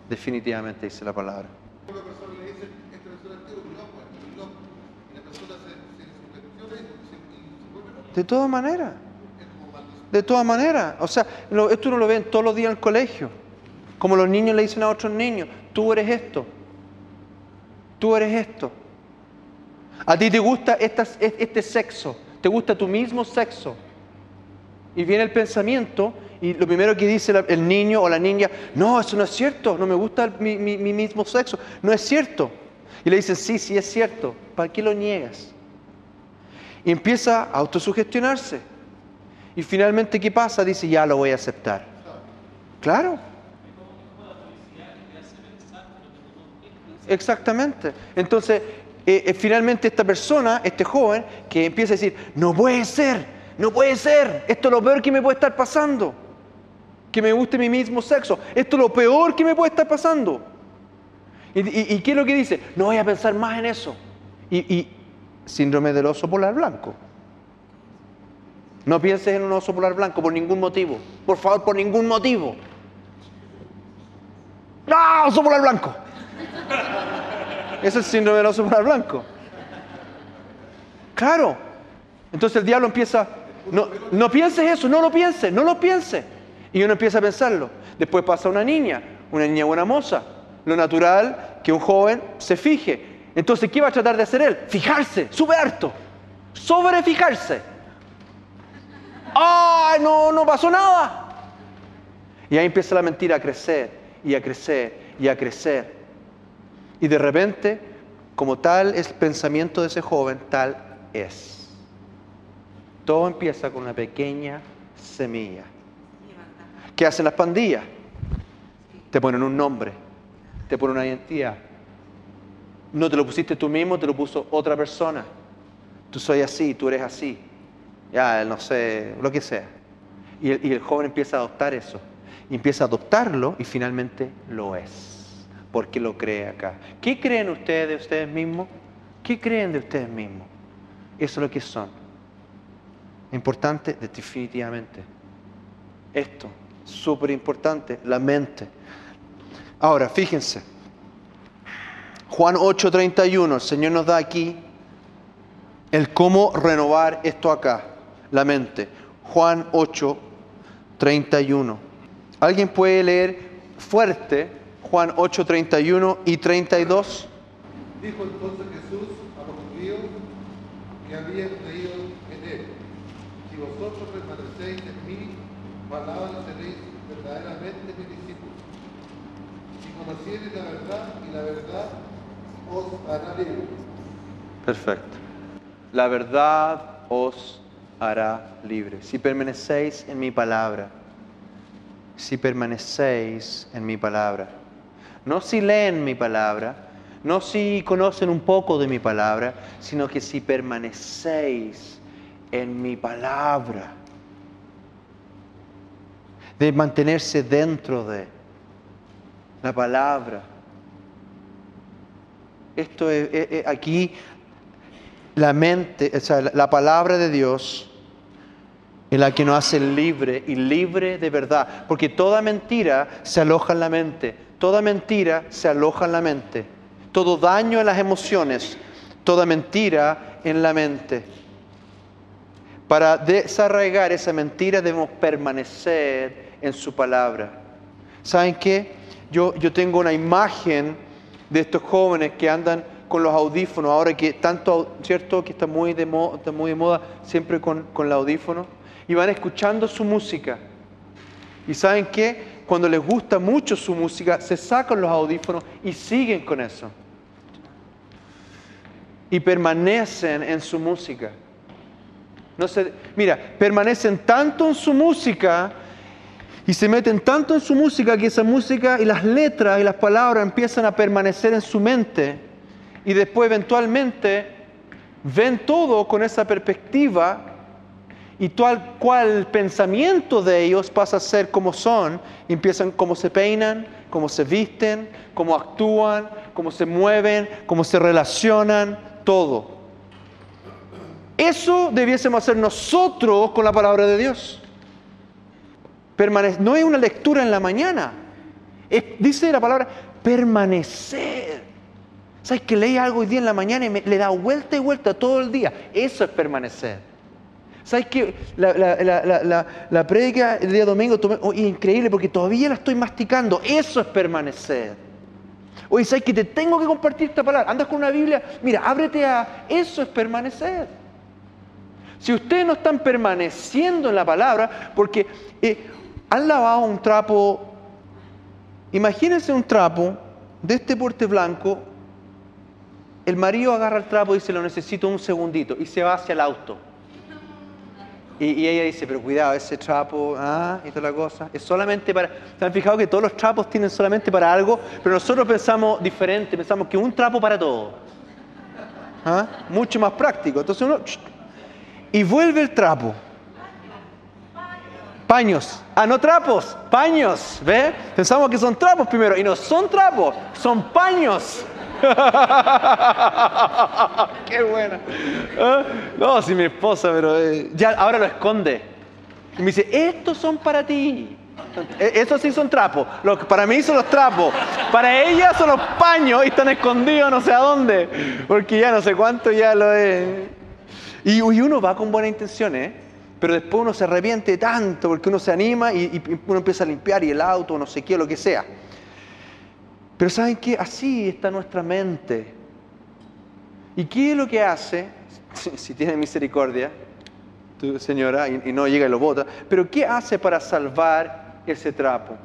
Definitivamente dice la palabra. De todas maneras. De todas maneras. O sea, esto uno lo ven todos los días en el colegio. Como los niños le dicen a otros niños, tú eres esto. Tú eres esto. A ti te gusta este sexo. Te gusta tu mismo sexo. Y viene el pensamiento y lo primero que dice el niño o la niña, no, eso no es cierto, no me gusta mi, mi mismo sexo, no es cierto. Y le dicen, sí, sí es cierto, ¿para qué lo niegas? Y empieza a autosugestionarse. Y finalmente, ¿qué pasa? Dice, ya lo voy a aceptar. Claro. Exactamente. Entonces, eh, eh, finalmente esta persona, este joven, que empieza a decir, no puede ser, no puede ser, esto es lo peor que me puede estar pasando, que me guste mi mismo sexo, esto es lo peor que me puede estar pasando. ¿Y, qué es lo que dice? No voy a pensar más en eso. y síndrome del oso polar blanco. No pienses en un oso polar blanco por ningún motivo. Por favor, por ningún motivo. ¡No, oso polar blanco! Es el síndrome del oso polar blanco. Claro. Entonces el diablo empieza, no, no pienses eso, no lo pienses, no lo pienses. Y uno empieza a pensarlo. Después pasa una niña, una niña buena moza. Lo natural que un joven se fije entonces, ¿qué va a tratar de hacer él? Fijarse, sube harto, sobrefijarse. ¡Ay, no, no pasó nada! Y ahí empieza la mentira a crecer y a crecer y a crecer. Y de repente, como tal es el pensamiento de ese joven, tal es. Todo empieza con una pequeña semilla. ¿Qué hacen las pandillas? Te ponen un nombre, te ponen una identidad, no te lo pusiste tú mismo, te lo puso otra persona. Tú soy así, tú eres así. Ya, no sé, lo que sea. Y el, joven empieza a adoptar eso. Y empieza a adoptarlo y finalmente lo es. Porque lo cree acá. ¿Qué creen ustedes de ustedes mismos? ¿Qué creen de ustedes mismos? Eso es lo que son. Importante, definitivamente. Esto, súper importante, la mente. Ahora, fíjense. Juan 8:31, el Señor nos da aquí el cómo renovar esto acá, la mente. Juan 8:31. ¿Alguien puede leer fuerte Juan 8:31 y 32? Dijo entonces Jesús a los judíos que habían creído en él, si vosotros permanecéis en mí, palabra seréis verdaderamente mis discípulos. Si conociereis la verdad y la verdad os hará libre. Perfecto. La verdad os hará libre. Si permanecéis en mi palabra, si permanecéis en mi palabra, no si leen mi palabra, no si conocen un poco de mi palabra, sino que si permanecéis en mi palabra, de mantenerse dentro de la palabra esto es, aquí la mente, o sea, la palabra de Dios es la que nos hace libre y libre de verdad. Porque toda mentira se aloja en la mente. Toda mentira se aloja en la mente. Todo daño en las emociones. Toda mentira en la mente. Para desarraigar esa mentira debemos permanecer en su palabra. ¿Saben qué? Yo, yo tengo una imagen de estos jóvenes que andan con los audífonos, ahora que tanto, ¿cierto? Que está muy de, moda, muy de moda siempre con, con el audífono, y van escuchando su música. Y saben qué? Cuando les gusta mucho su música, se sacan los audífonos y siguen con eso. Y permanecen en su música. No se, mira, permanecen tanto en su música y se meten tanto en su música que esa música y las letras y las palabras empiezan a permanecer en su mente y después eventualmente ven todo con esa perspectiva y tal cual el pensamiento de ellos pasa a ser como son, empiezan cómo se peinan, cómo se visten, cómo actúan, cómo se mueven, cómo se relacionan, todo. Eso debiésemos hacer nosotros con la palabra de Dios. No es una lectura en la mañana, dice la palabra permanecer. ¿Sabes que leí algo hoy día en la mañana y me, le da vuelta y vuelta todo el día? Eso es permanecer. ¿Sabes que la, la, la, prédica el día domingo oh, increíble porque todavía la estoy masticando? Eso es permanecer. Oye, ¿sabes que te tengo que compartir esta palabra? Andas con una Biblia, mira, ábrete a... Eso es permanecer. Si ustedes no están permaneciendo en la palabra, porque eh, han lavado un trapo, imagínense un trapo de este porte blanco, el marido agarra el trapo y dice, lo necesito un segundito, y se va hacia el auto. Y, ella dice, pero cuidado, ese trapo, ah, y toda la cosa, es solamente para... ¿Se han fijado que todos los trapos tienen solamente para algo? Pero nosotros pensamos diferente, pensamos que un trapo para todo. ¿Ah? Mucho más práctico. Entonces uno... Y vuelve el trapo. Paños. Ah, no trapos, paños. ¿Ve? Pensamos que son trapos primero. Y no son trapos, son paños. Qué buena. ¿Ah? No, si mi esposa, pero eh, ya ahora lo esconde. Y me dice, estos son para ti. E, estos sí son trapos. para mí son los trapos. Para ella son los paños y están escondidos no sé a dónde. Porque ya no sé cuánto ya lo es. Y, uno va con buenas intenciones, ¿eh? Pero después uno se arrepiente tanto porque uno se anima y, uno empieza a limpiar y el auto, no sé qué, lo que sea. Pero ¿saben qué? Así está nuestra mente. ¿Y qué es lo que hace? Si tiene misericordia, tu señora, y, no llega y lo bota, pero ¿qué hace para salvar ese trapo?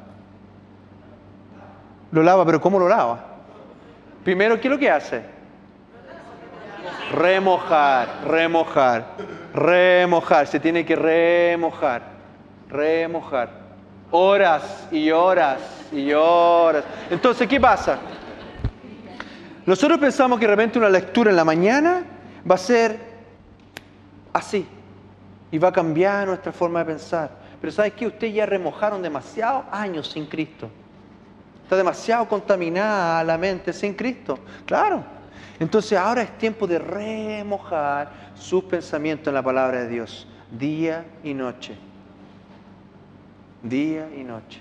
Lo lava, pero ¿cómo lo lava? Primero, ¿qué es lo que hace? Remojar, remojar, remojar. Se tiene que remojar, remojar horas y horas y horas. Entonces, ¿qué pasa? Nosotros pensamos que de repente una lectura en la mañana va a ser así y va a cambiar nuestra forma de pensar. Pero ¿sabes qué? Ustedes ya remojaron demasiados años sin Cristo. Está demasiado contaminada la mente sin Cristo. Claro. Entonces ahora es tiempo de remojar sus pensamientos en la palabra de Dios, día y noche día y noche.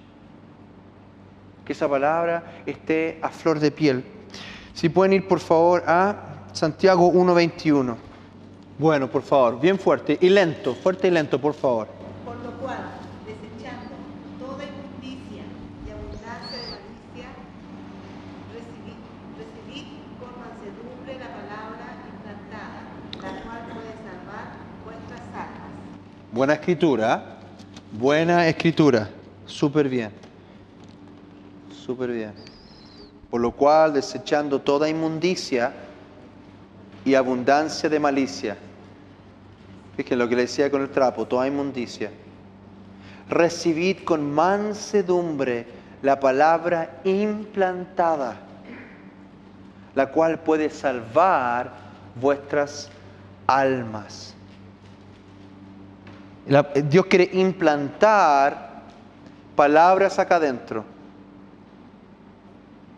Que esa palabra esté a flor de piel. Si pueden ir por favor a Santiago 1.21. Bueno, por favor, bien fuerte y lento, fuerte y lento, por favor. Por lo cual, desechando toda injusticia y abundancia de malicia, recibid, recibid con mansedumbre la palabra implantada, la cual puede salvar vuestras almas. Buena escritura. Buena escritura, súper bien, súper bien. Por lo cual, desechando toda inmundicia y abundancia de malicia, fíjense lo que le decía con el trapo, toda inmundicia, recibid con mansedumbre la palabra implantada, la cual puede salvar vuestras almas. Dios quiere implantar palabras acá adentro.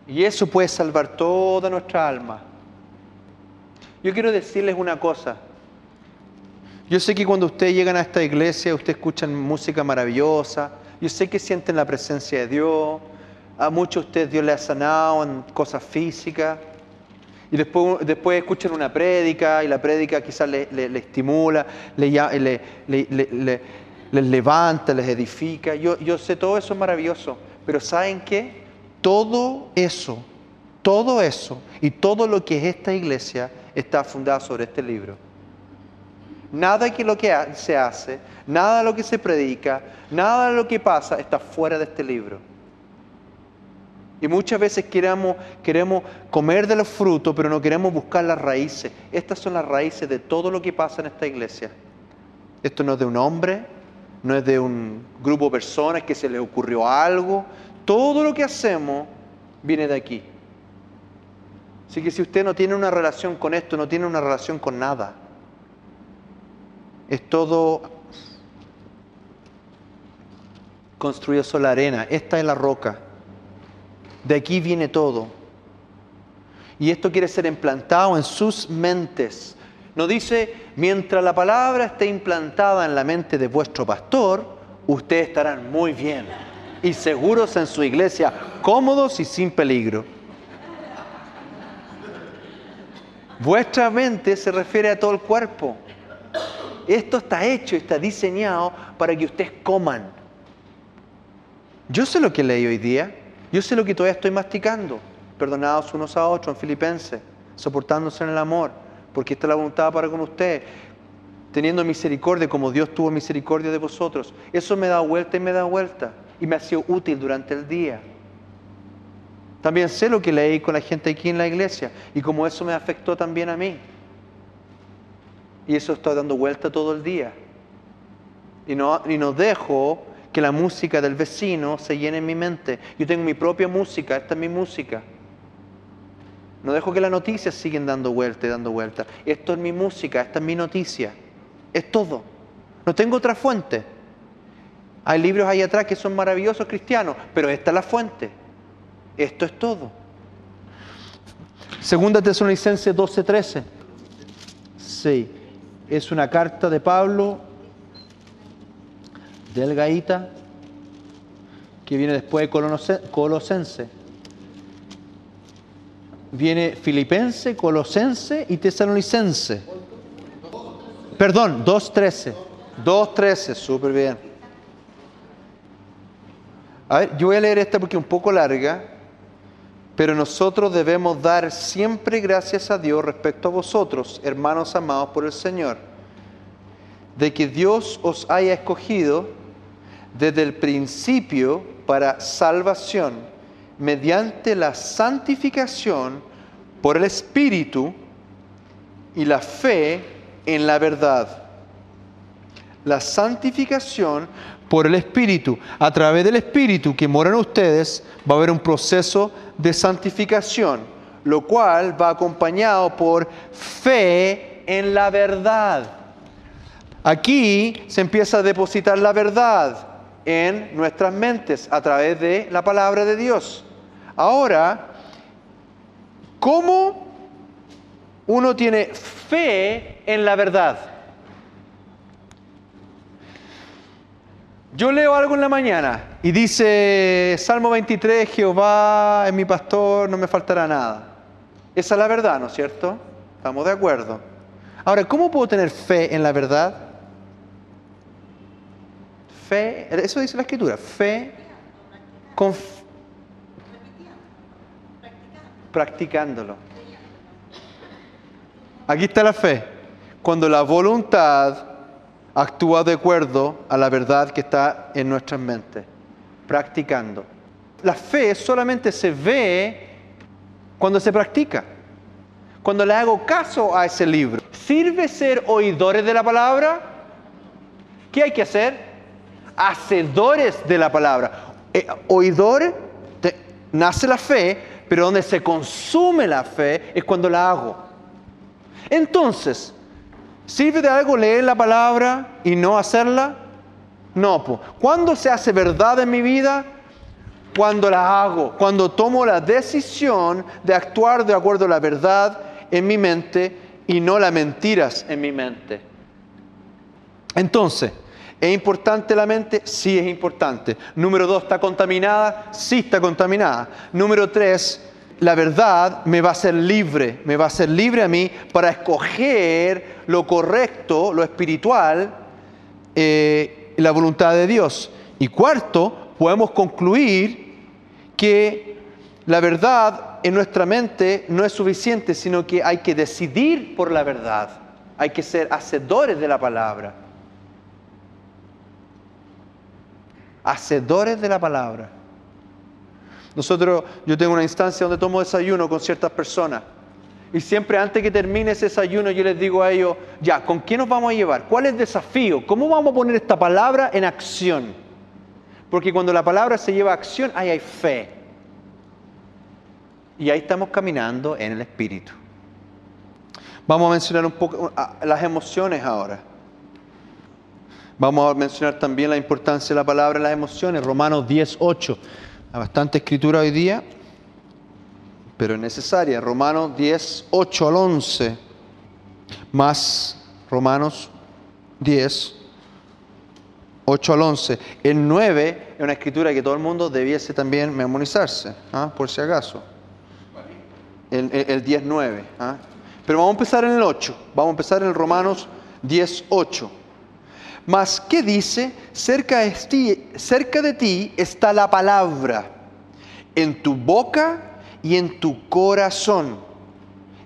Y eso puede salvar toda nuestra alma. Yo quiero decirles una cosa. Yo sé que cuando ustedes llegan a esta iglesia, ustedes escuchan música maravillosa. Yo sé que sienten la presencia de Dios. A muchos de ustedes Dios les ha sanado en cosas físicas. Y después, escuchan una prédica y la prédica quizás le, estimula, les levanta, les edifica. Yo, yo sé, todo eso es maravilloso. Pero ¿saben qué? Todo eso, todo eso y todo lo que es esta iglesia está fundado sobre este libro. Nada de lo que se hace, nada de lo que se predica, nada de lo que pasa está fuera de este libro. Y muchas veces queremos, queremos comer de los frutos, pero no queremos buscar las raíces. Estas son las raíces de todo lo que pasa en esta iglesia. Esto no es de un hombre, no es de un grupo de personas que se les ocurrió algo. Todo lo que hacemos viene de aquí. Así que si usted no tiene una relación con esto, no tiene una relación con nada. Es todo construido sobre la arena. Esta es la roca. De aquí viene todo. Y esto quiere ser implantado en sus mentes. No dice, mientras la palabra esté implantada en la mente de vuestro pastor, ustedes estarán muy bien y seguros en su iglesia, cómodos y sin peligro. Vuestra mente se refiere a todo el cuerpo. Esto está hecho, está diseñado para que ustedes coman. Yo sé lo que leí hoy día, yo sé lo que todavía estoy masticando. Perdonados unos a otros en Filipenses, soportándose en el amor, porque esta es la voluntad para con ustedes, teniendo misericordia como Dios tuvo misericordia de vosotros. Eso me da vuelta y me da vuelta y me ha sido útil durante el día. También sé lo que leí con la gente aquí en la iglesia y como eso me afectó también a mí. Y eso está dando vuelta todo el día. Y no, y no dejo que la música del vecino se llene en mi mente. Yo tengo mi propia música, esta es mi música. No dejo que las noticias sigan dando vuelta y dando vuelta. Esto es mi música, esta es mi noticia. Es todo. No tengo otra fuente. Hay libros ahí atrás que son maravillosos cristianos, pero esta es la fuente. Esto es todo. Segunda Tesalonicenses 12:13. Sí, es una carta de Pablo delgadita que viene después de Colosense. Viene Filipense, Colosense y Tesalonicense. Perdón, 2.13. 2.13, súper bien. A ver, yo voy a leer esta porque es un poco larga, pero nosotros debemos dar siempre gracias a Dios respecto a vosotros, hermanos amados por el Señor, de que Dios os haya escogido desde el principio para salvación, mediante la santificación por el Espíritu y la fe en la verdad. La santificación por el Espíritu. A través del Espíritu que mora en ustedes va a haber un proceso de santificación, lo cual va acompañado por fe en la verdad. Aquí se empieza a depositar la verdad en nuestras mentes a través de la palabra de Dios. Ahora, ¿cómo uno tiene fe en la verdad? Yo leo algo en la mañana y dice Salmo 23, Jehová es mi pastor, no me faltará nada. Esa es la verdad, ¿no es cierto? Estamos de acuerdo. Ahora, ¿cómo puedo tener fe en la verdad? Fe, eso dice la escritura, fe con, practicándolo. Aquí está la fe. Cuando la voluntad actúa de acuerdo a la verdad que está en nuestras mentes, practicando. La fe solamente se ve cuando se practica, cuando le hago caso a ese libro. ¿Sirve ser oidores de la palabra? ¿Qué hay que hacer? Hacedores de la palabra. Eh, oidores, nace la fe, pero donde se consume la fe es cuando la hago. Entonces, ¿Sirve de algo leer la palabra y no hacerla? No. ¿Cuándo se hace verdad en mi vida? Cuando la hago, cuando tomo la decisión de actuar de acuerdo a la verdad en mi mente y no las mentiras en mi mente. Entonces, ¿es importante la mente? Sí es importante. Número dos, ¿está contaminada? Sí está contaminada. Número tres, la verdad me va a ser libre, me va a ser libre a mí para escoger lo correcto, lo espiritual, eh, la voluntad de Dios. Y cuarto, podemos concluir que la verdad en nuestra mente no es suficiente, sino que hay que decidir por la verdad, hay que ser hacedores de la palabra. Hacedores de la palabra. Nosotros, yo tengo una instancia donde tomo desayuno con ciertas personas. Y siempre antes que termine ese desayuno yo les digo a ellos, ya, ¿con qué nos vamos a llevar? ¿Cuál es el desafío? ¿Cómo vamos a poner esta palabra en acción? Porque cuando la palabra se lleva a acción, ahí hay fe. Y ahí estamos caminando en el Espíritu. Vamos a mencionar un poco las emociones ahora. Vamos a mencionar también la importancia de la palabra en las emociones, Romanos 10, 8. Hay bastante escritura hoy día, pero es necesaria. Romanos 10, 8 al 11, más Romanos 10, 8 al 11. El 9 es una escritura que todo el mundo debiese también memorizarse, ¿ah? por si acaso. El, el, el 10, 9. ¿ah? Pero vamos a empezar en el 8. Vamos a empezar en Romanos 10, 8. Mas, ¿qué dice? Cerca de, ti, está la palabra, en tu boca y en tu corazón.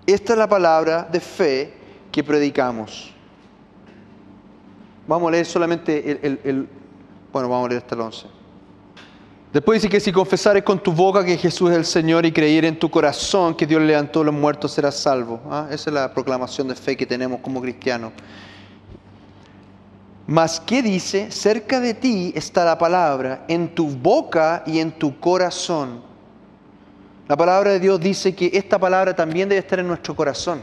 Esta es la palabra de fe que predicamos. Vamos a leer solamente el, bueno, vamos a leer hasta el 11. Después dice que si confesares con tu boca que Jesús es el Señor y creyeres en tu corazón que Dios le levantó a los muertos, serás salvo. ¿ah? Esa es la proclamación de fe que tenemos como cristianos. Mas, ¿qué dice? Cerca de ti está la palabra, en tu boca y en tu corazón. La palabra de Dios dice que esta palabra también debe estar en nuestro corazón.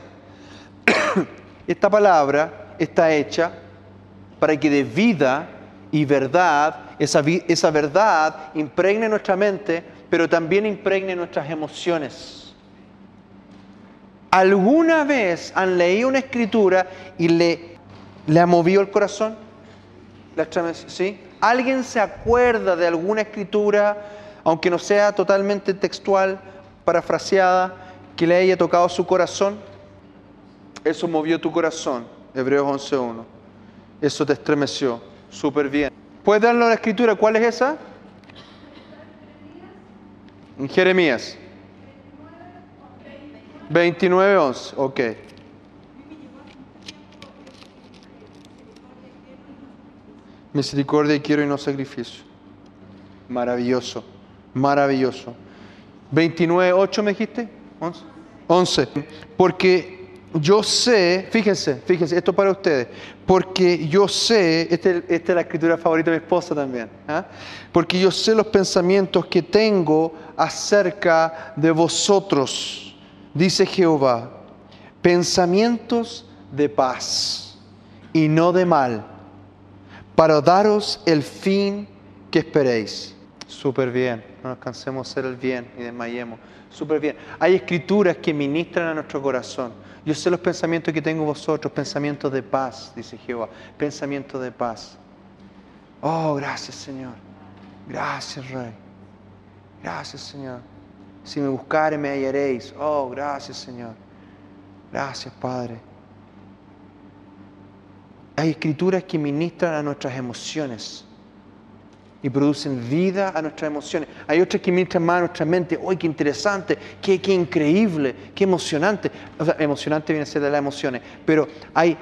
esta palabra está hecha para que de vida y verdad, esa, esa verdad impregne nuestra mente, pero también impregne nuestras emociones. ¿Alguna vez han leído una escritura y le, le ha movido el corazón? ¿Sí? ¿Alguien se acuerda de alguna escritura, aunque no sea totalmente textual, parafraseada, que le haya tocado su corazón? Eso movió tu corazón, Hebreos 11.1. Eso te estremeció, súper bien. ¿Puedes darle la escritura? ¿Cuál es esa? En Jeremías. 29.11, ok. Misericordia quiero y no sacrificio. Maravilloso, maravilloso. 29, 8 me dijiste? 11. 11. Porque yo sé, fíjense, fíjense, esto para ustedes. Porque yo sé, este- esta es la escritura favorita de mi esposa también. ¿ah? Porque yo sé los pensamientos que tengo acerca de vosotros, dice Jehová. Pensamientos de paz y no de mal para daros el fin que esperéis. Súper bien, no nos cansemos de hacer el bien y desmayemos. Súper bien. Hay escrituras que ministran a nuestro corazón. Yo sé los pensamientos que tengo vosotros, pensamientos de paz, dice Jehová, pensamientos de paz. Oh, gracias Señor. Gracias Rey. Gracias Señor. Si me buscare me hallaréis. Oh, gracias Señor. Gracias Padre. Hay escrituras que ministran a nuestras emociones y producen vida a nuestras emociones. Hay otras que ministran más a nuestra mente. ¡Uy, qué interesante! Qué, ¡Qué increíble! ¡Qué emocionante! O sea, emocionante viene a ser de las emociones. Pero hay,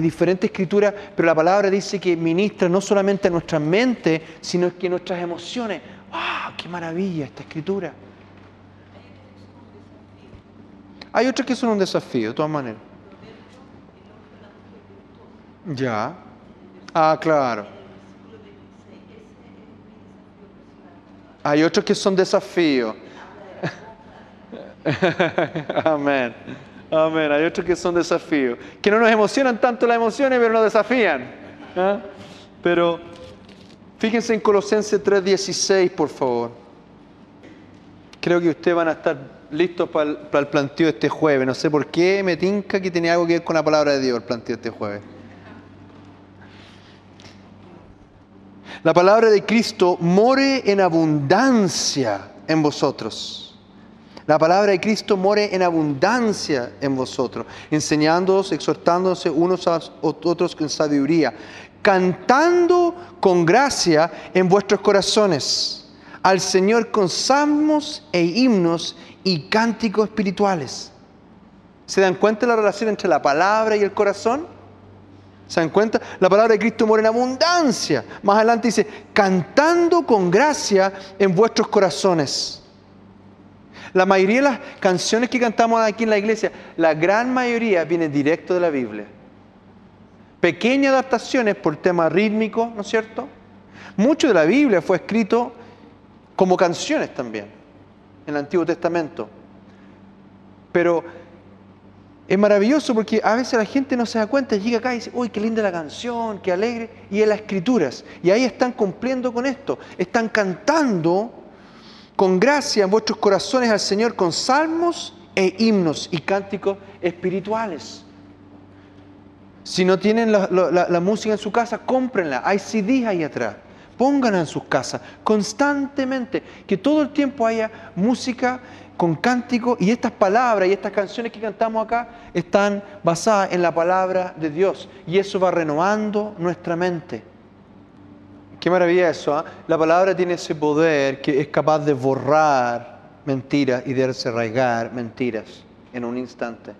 diferentes escrituras, pero la palabra dice que ministra no solamente a nuestra mente, sino que a nuestras emociones. ¡Wow! ¡Qué maravilla esta escritura! Hay otras que son un desafío, de todas maneras. Ya. Ah, claro. Hay otros que son desafíos. Amén. Amén. Hay otros que son desafíos. Que no nos emocionan tanto las emociones, pero nos desafían. ¿Ah? Pero fíjense en Colosenses 3:16, por favor. Creo que ustedes van a estar listos para el, para el planteo de este jueves. No sé por qué me tinca que tenía algo que ver con la palabra de Dios el planteo de este jueves. La palabra de Cristo more en abundancia en vosotros. La palabra de Cristo more en abundancia en vosotros, enseñándoos, exhortándose unos a otros en sabiduría, cantando con gracia en vuestros corazones al Señor con salmos e himnos y cánticos espirituales. ¿Se dan cuenta de la relación entre la palabra y el corazón? ¿Se dan cuenta? La palabra de Cristo mora en abundancia. Más adelante dice, cantando con gracia en vuestros corazones. La mayoría de las canciones que cantamos aquí en la iglesia, la gran mayoría viene directo de la Biblia. Pequeñas adaptaciones por tema rítmico, ¿no es cierto? Mucho de la Biblia fue escrito como canciones también, en el Antiguo Testamento. Pero es maravilloso porque a veces la gente no se da cuenta, llega acá y dice, uy, qué linda la canción, qué alegre, y en las escrituras. Y ahí están cumpliendo con esto, están cantando con gracia en vuestros corazones al Señor con salmos e himnos y cánticos espirituales. Si no tienen la, la- la música en su casa, cómprenla. Hay CDs ahí atrás. Pónganla en sus casas constantemente. Que todo el tiempo haya música con cántico y estas palabras y estas canciones que cantamos acá están basadas en la palabra de Dios. Y eso va renovando nuestra mente. Qué maravilla eso. ¿ah? La palabra tiene ese poder que es capaz de borrar mentiras y de desarraigar mentiras en un instante.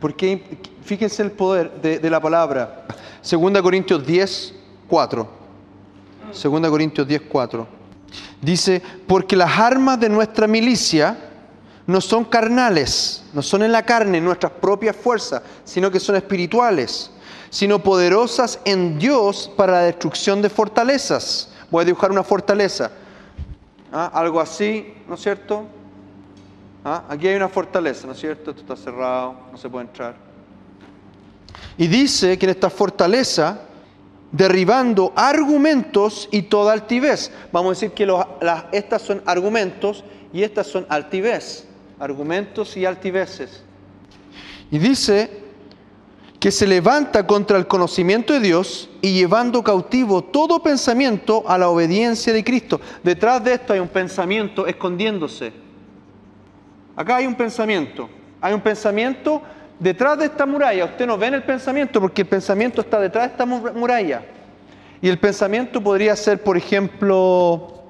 Porque fíjense el poder de, de la palabra. 2 Corintios 10, 4. 2 Corintios 10, 4. Dice, porque las armas de nuestra milicia no son carnales, no son en la carne, nuestras propias fuerzas, sino que son espirituales, sino poderosas en Dios para la destrucción de fortalezas. Voy a dibujar una fortaleza. ¿Ah? Algo así, ¿no es cierto? ¿Ah? Aquí hay una fortaleza, ¿no es cierto? Esto está cerrado, no se puede entrar. Y dice que en esta fortaleza, derribando argumentos y toda altivez. Vamos a decir que las- estas son argumentos y estas son altivez. Argumentos y altiveces. Y dice que se levanta contra el conocimiento de Dios y llevando cautivo todo pensamiento a la obediencia de Cristo. Detrás de esto hay un pensamiento escondiéndose. Acá hay un pensamiento. Hay un pensamiento detrás de esta muralla. Usted no ve en el pensamiento porque el pensamiento está detrás de esta mu- muralla. Y el pensamiento podría ser, por ejemplo,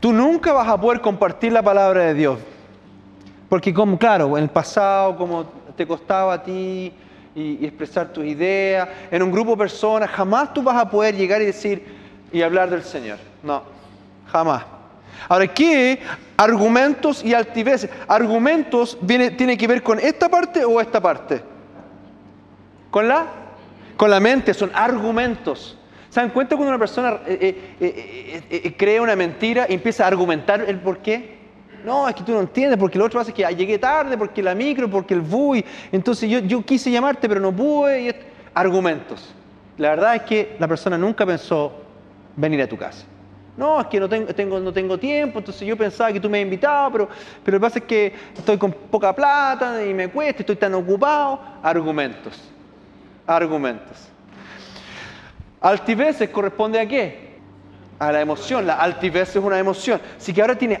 tú nunca vas a poder compartir la palabra de Dios. Porque como, claro, en el pasado, como te costaba a ti y expresar tus ideas, en un grupo de personas, jamás tú vas a poder llegar y decir y hablar del Señor. No, jamás. Ahora, ¿qué argumentos y altiveces? Argumentos tiene que ver con esta parte o esta parte. ¿Con la? Con la mente, son argumentos. ¿Se dan cuenta cuando una persona eh, eh, eh, eh, una mentira y empieza a argumentar el por qué? No, es que tú no entiendes, porque lo otro hace que llegué tarde, porque la micro, porque el bus, entonces yo, yo quise llamarte pero no pude. y argumentos. La verdad es que la persona nunca pensó venir a tu casa. No, es que no tengo, no tengo tiempo, entonces yo pensaba que tú me habías invitado, pero, pero lo que pasa es que estoy con poca plata y me cuesta, estoy tan ocupado. Argumentos. Argumentos. Altiveces corresponde a qué? A la emoción. La altivez es una emoción. Así que ahora tiene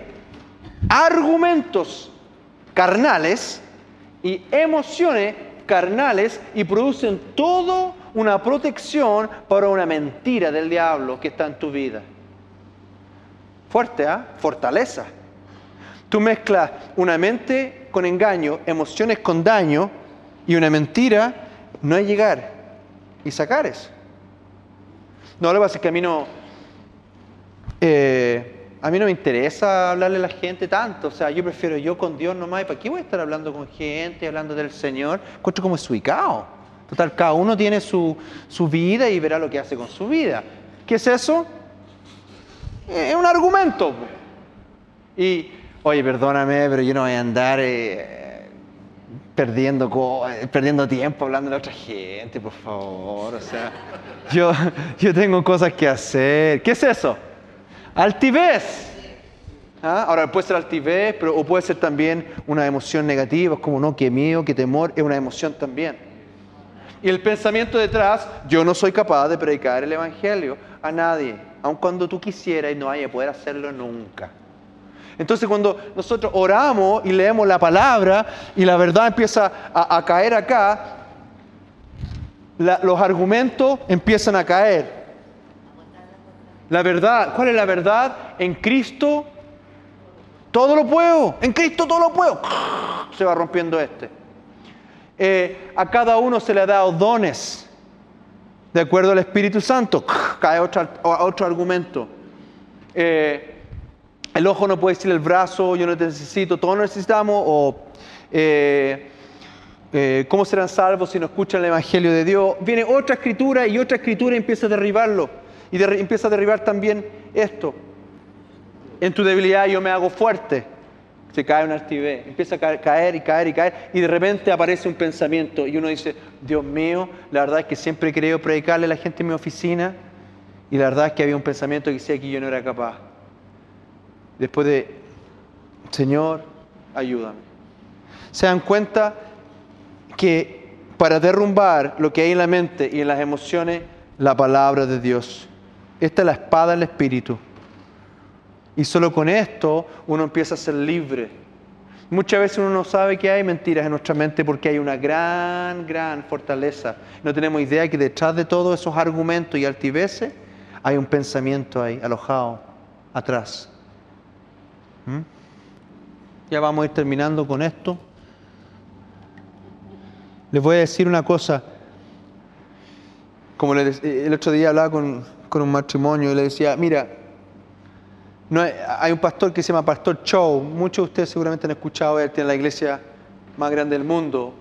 argumentos carnales y emociones carnales y producen toda una protección para una mentira del diablo que está en tu vida. Fuerte, ¿ah? Fortaleza. Tú mezclas una mente con engaño, emociones con daño y una mentira, no es llegar y sacar eso. No, lo que pasa es que a mí no, eh, a mí no me interesa hablarle a la gente tanto. O sea, yo prefiero yo con Dios nomás. ¿Y para qué voy a estar hablando con gente, hablando del Señor? Encuentro como desubicado. Total, cada uno tiene su, su vida y verá lo que hace con su vida. ¿Qué es eso? Es un argumento. Y, oye, perdóname, pero yo no voy a andar eh, perdiendo, eh, perdiendo tiempo hablando de otra gente, por favor. O sea, yo, yo tengo cosas que hacer. ¿Qué es eso? Altivez. ¿Ah? Ahora puede ser altivez, pero o puede ser también una emoción negativa, como no, que miedo, que temor, es una emoción también. Y el pensamiento detrás, yo no soy capaz de predicar el Evangelio a nadie, aun cuando tú quisieras y no vaya a poder hacerlo nunca. Entonces cuando nosotros oramos y leemos la palabra y la verdad empieza a, caer acá, los argumentos empiezan a caer. La verdad, ¿cuál es la verdad? En Cristo todo lo puedo, en Cristo todo lo puedo. Se va rompiendo este. Eh, a cada uno se le ha dado dones, de acuerdo al Espíritu Santo. Cae otro, otro argumento. Eh, el ojo no puede decir el brazo, yo no te necesito, todos necesitamos. O eh, eh, cómo serán salvos si no escuchan el Evangelio de Dios. Viene otra escritura y otra escritura empieza a derribarlo. Y empieza a derribar también esto. En tu debilidad yo me hago fuerte. Se cae un altivez, empieza a ca- caer y caer y caer, y de repente aparece un pensamiento, y uno dice, Dios mío, la verdad es que siempre he querido predicarle a la gente en mi oficina, y la verdad es que había un pensamiento que decía que yo no era capaz. Después de, Señor, ayúdame. Se dan cuenta que para derrumbar lo que hay en la mente y en las emociones, la palabra de Dios. Esta es la espada del Espíritu. Y solo con esto uno empieza a ser libre. Muchas veces uno no sabe que hay mentiras en nuestra mente porque hay una gran, gran fortaleza. No tenemos idea que detrás de todos esos argumentos y altiveces hay un pensamiento ahí, alojado, atrás. ¿Mm? Ya vamos a ir terminando con esto. Les voy a decir una cosa. Como dec- el otro día hablaba con, con un matrimonio y le decía, mira, no hay, hay un pastor que se llama Pastor Chow. Muchos de ustedes seguramente han escuchado, él tiene la iglesia más grande del mundo.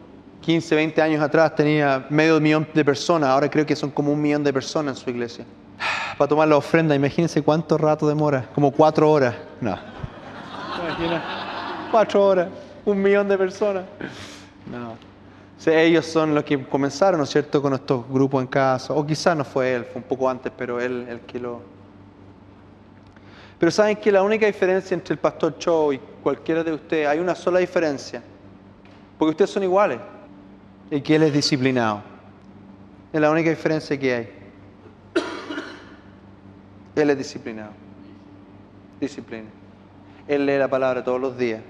15, 20 años atrás tenía medio millón de personas, ahora creo que son como un millón de personas en su iglesia. Para tomar la ofrenda, imagínense cuánto rato demora, como cuatro horas. No. ¿Te imaginas? Cuatro horas, un millón de personas. No. O sea, ellos son los que comenzaron, ¿no es cierto?, con estos grupos en casa. O quizás no fue él, fue un poco antes, pero él el que lo... Pero saben que la única diferencia entre el pastor Cho y cualquiera de ustedes, hay una sola diferencia. Porque ustedes son iguales. Y que él es disciplinado. Es la única diferencia que hay. Él es disciplinado. Disciplina. Él lee la palabra todos los días.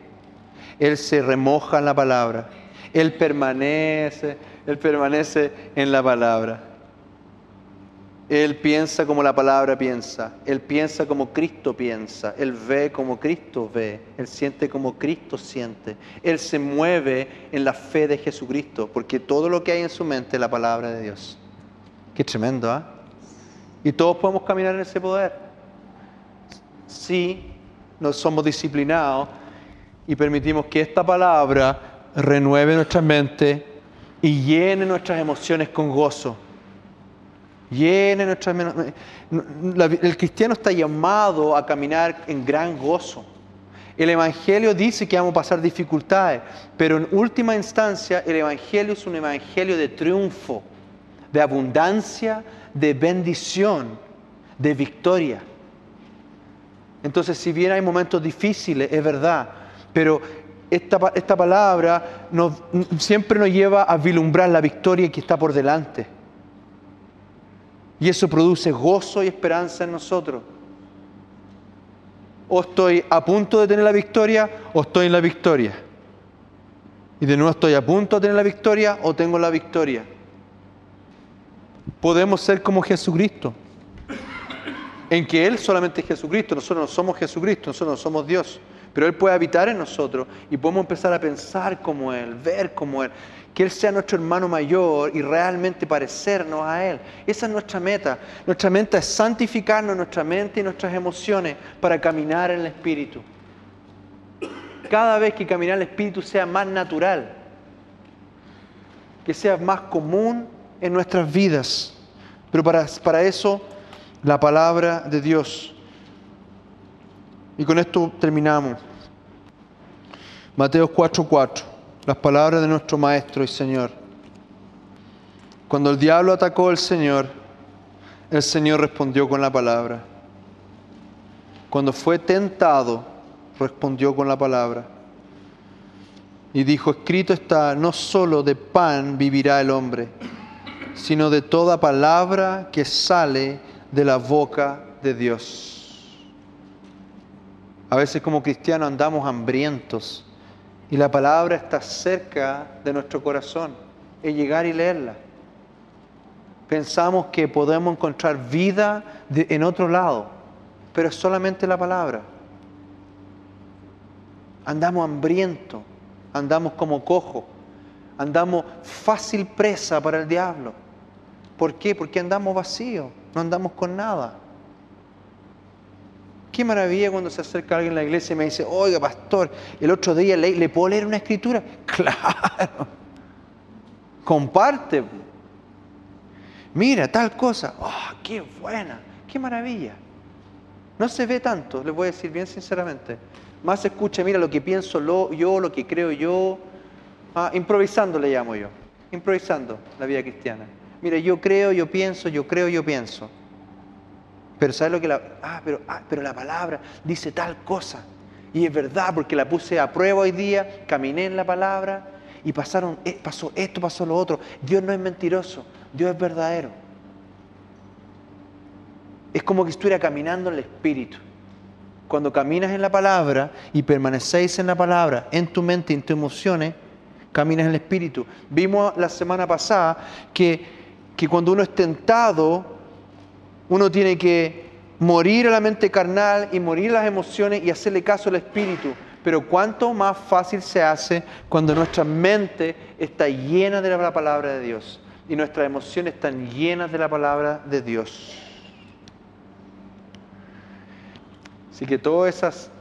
Él se remoja en la palabra. Él permanece, Él permanece en la palabra. Él piensa como la palabra piensa. Él piensa como Cristo piensa. Él ve como Cristo ve. Él siente como Cristo siente. Él se mueve en la fe de Jesucristo, porque todo lo que hay en su mente es la palabra de Dios. Qué tremendo, ¿ah? Y todos podemos caminar en ese poder. Si nos somos disciplinados y permitimos que esta palabra renueve nuestra mente y llene nuestras emociones con gozo. Llene nuestras El cristiano está llamado a caminar en gran gozo. El Evangelio dice que vamos a pasar dificultades, pero en última instancia el Evangelio es un Evangelio de triunfo, de abundancia, de bendición, de victoria. Entonces, si bien hay momentos difíciles, es verdad, pero esta, esta palabra siempre nos lleva a vislumbrar la victoria que está por delante. Y eso produce gozo y esperanza en nosotros. O estoy a punto de tener la victoria o estoy en la victoria. Y de nuevo estoy a punto de tener la victoria o tengo la victoria. Podemos ser como Jesucristo. En que Él solamente es Jesucristo, nosotros no somos Jesucristo, nosotros no somos Dios. Pero Él puede habitar en nosotros y podemos empezar a pensar como Él, ver como Él. Que Él sea nuestro hermano mayor y realmente parecernos a Él. Esa es nuestra meta. Nuestra meta es santificarnos nuestra mente y nuestras emociones para caminar en el Espíritu. Cada vez que caminar en el Espíritu sea más natural, que sea más común en nuestras vidas. Pero para, para eso, la palabra de Dios. Y con esto terminamos. Mateo 4:4, las palabras de nuestro Maestro y Señor. Cuando el diablo atacó al Señor, el Señor respondió con la palabra. Cuando fue tentado, respondió con la palabra. Y dijo, escrito está, no solo de pan vivirá el hombre, sino de toda palabra que sale de la boca de Dios. A veces como cristianos andamos hambrientos y la palabra está cerca de nuestro corazón, es llegar y leerla. Pensamos que podemos encontrar vida en otro lado, pero es solamente la palabra. Andamos hambrientos, andamos como cojo, andamos fácil presa para el diablo. ¿Por qué? Porque andamos vacíos, no andamos con nada. Qué maravilla cuando se acerca alguien a la iglesia y me dice, oiga, pastor, el otro día le, ¿le puedo leer una escritura? Claro. Comparte. Mira, tal cosa. Oh, qué buena, qué maravilla. No se ve tanto, les voy a decir bien sinceramente. Más escucha, mira lo que pienso yo, lo que creo yo. Ah, improvisando le llamo yo. Improvisando la vida cristiana. Mira, yo creo, yo pienso, yo creo, yo pienso. Pero ¿sabes lo que la... Ah, pero, ah, pero la palabra dice tal cosa. Y es verdad, porque la puse a prueba hoy día, caminé en la palabra y pasaron, eh, pasó esto, pasó lo otro. Dios no es mentiroso, Dios es verdadero. Es como que estuviera caminando en el Espíritu. Cuando caminas en la palabra y permanecéis en la palabra, en tu mente en tus emociones, caminas en el Espíritu. Vimos la semana pasada que, que cuando uno es tentado, uno tiene que morir a la mente carnal y morir a las emociones y hacerle caso al Espíritu. Pero cuánto más fácil se hace cuando nuestra mente está llena de la palabra de Dios y nuestras emociones están llenas de la palabra de Dios. Así que todas esas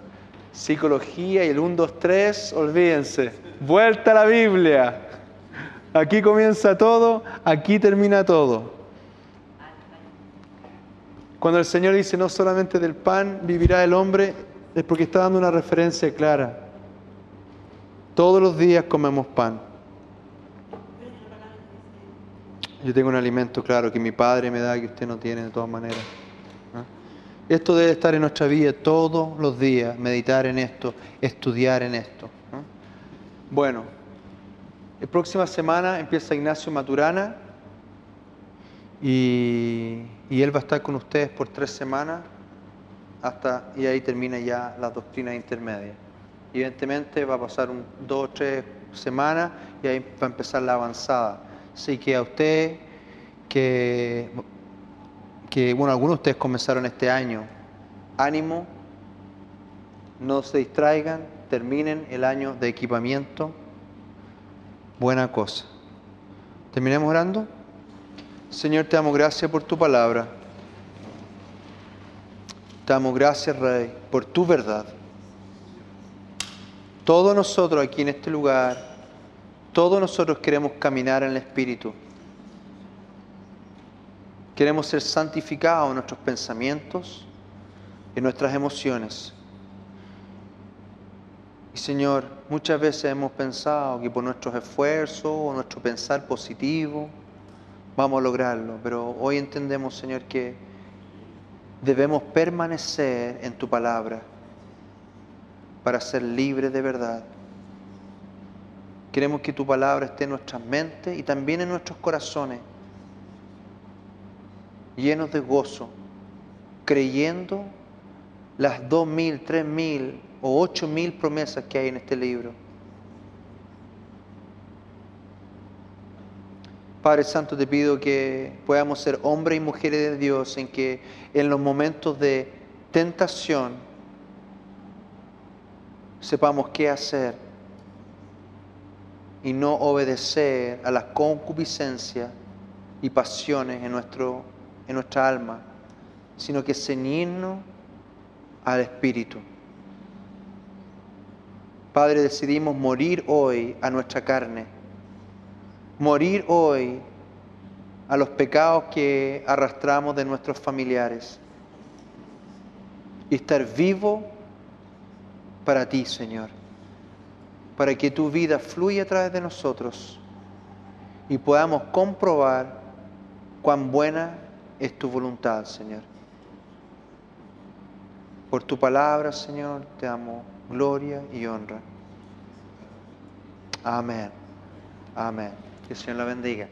psicología y el 1, 2, 3, olvídense. Vuelta a la Biblia. Aquí comienza todo, aquí termina todo. Cuando el Señor dice no solamente del pan vivirá el hombre, es porque está dando una referencia clara. Todos los días comemos pan. Yo tengo un alimento claro que mi Padre me da que usted no tiene de todas maneras. Esto debe estar en nuestra vida todos los días, meditar en esto, estudiar en esto. Bueno, la próxima semana empieza Ignacio Maturana y, y él va a estar con ustedes por tres semanas hasta y ahí termina ya la doctrina intermedia. Evidentemente va a pasar un, dos o tres semanas y ahí va a empezar la avanzada. Así que a usted que, que, bueno, algunos de ustedes comenzaron este año, ánimo, no se distraigan, terminen el año de equipamiento, buena cosa. ¿Terminemos orando? Señor, te damos gracias por tu palabra. Te damos gracias, Rey, por tu verdad. Todos nosotros aquí en este lugar, todos nosotros queremos caminar en el Espíritu. Queremos ser santificados en nuestros pensamientos, en nuestras emociones. Y Señor, muchas veces hemos pensado que por nuestros esfuerzos o nuestro pensar positivo vamos a lograrlo, pero hoy entendemos, Señor, que debemos permanecer en tu palabra para ser libres de verdad. Queremos que tu palabra esté en nuestras mentes y también en nuestros corazones, llenos de gozo, creyendo las dos mil, tres mil o ocho mil promesas que hay en este libro. Padre Santo, te pido que podamos ser hombres y mujeres de Dios en que en los momentos de tentación sepamos qué hacer y no obedecer a las concupiscencias y pasiones en, nuestro, en nuestra alma, sino que ceñirnos al Espíritu. Padre, decidimos morir hoy a nuestra carne, morir hoy a los pecados que arrastramos de nuestros familiares y estar vivo para ti, Señor, para que tu vida fluya a través de nosotros y podamos comprobar cuán buena es tu voluntad, Señor. Por tu palabra, Señor, te damos gloria y honra. Amén. Amén. Que el Señor la bendiga.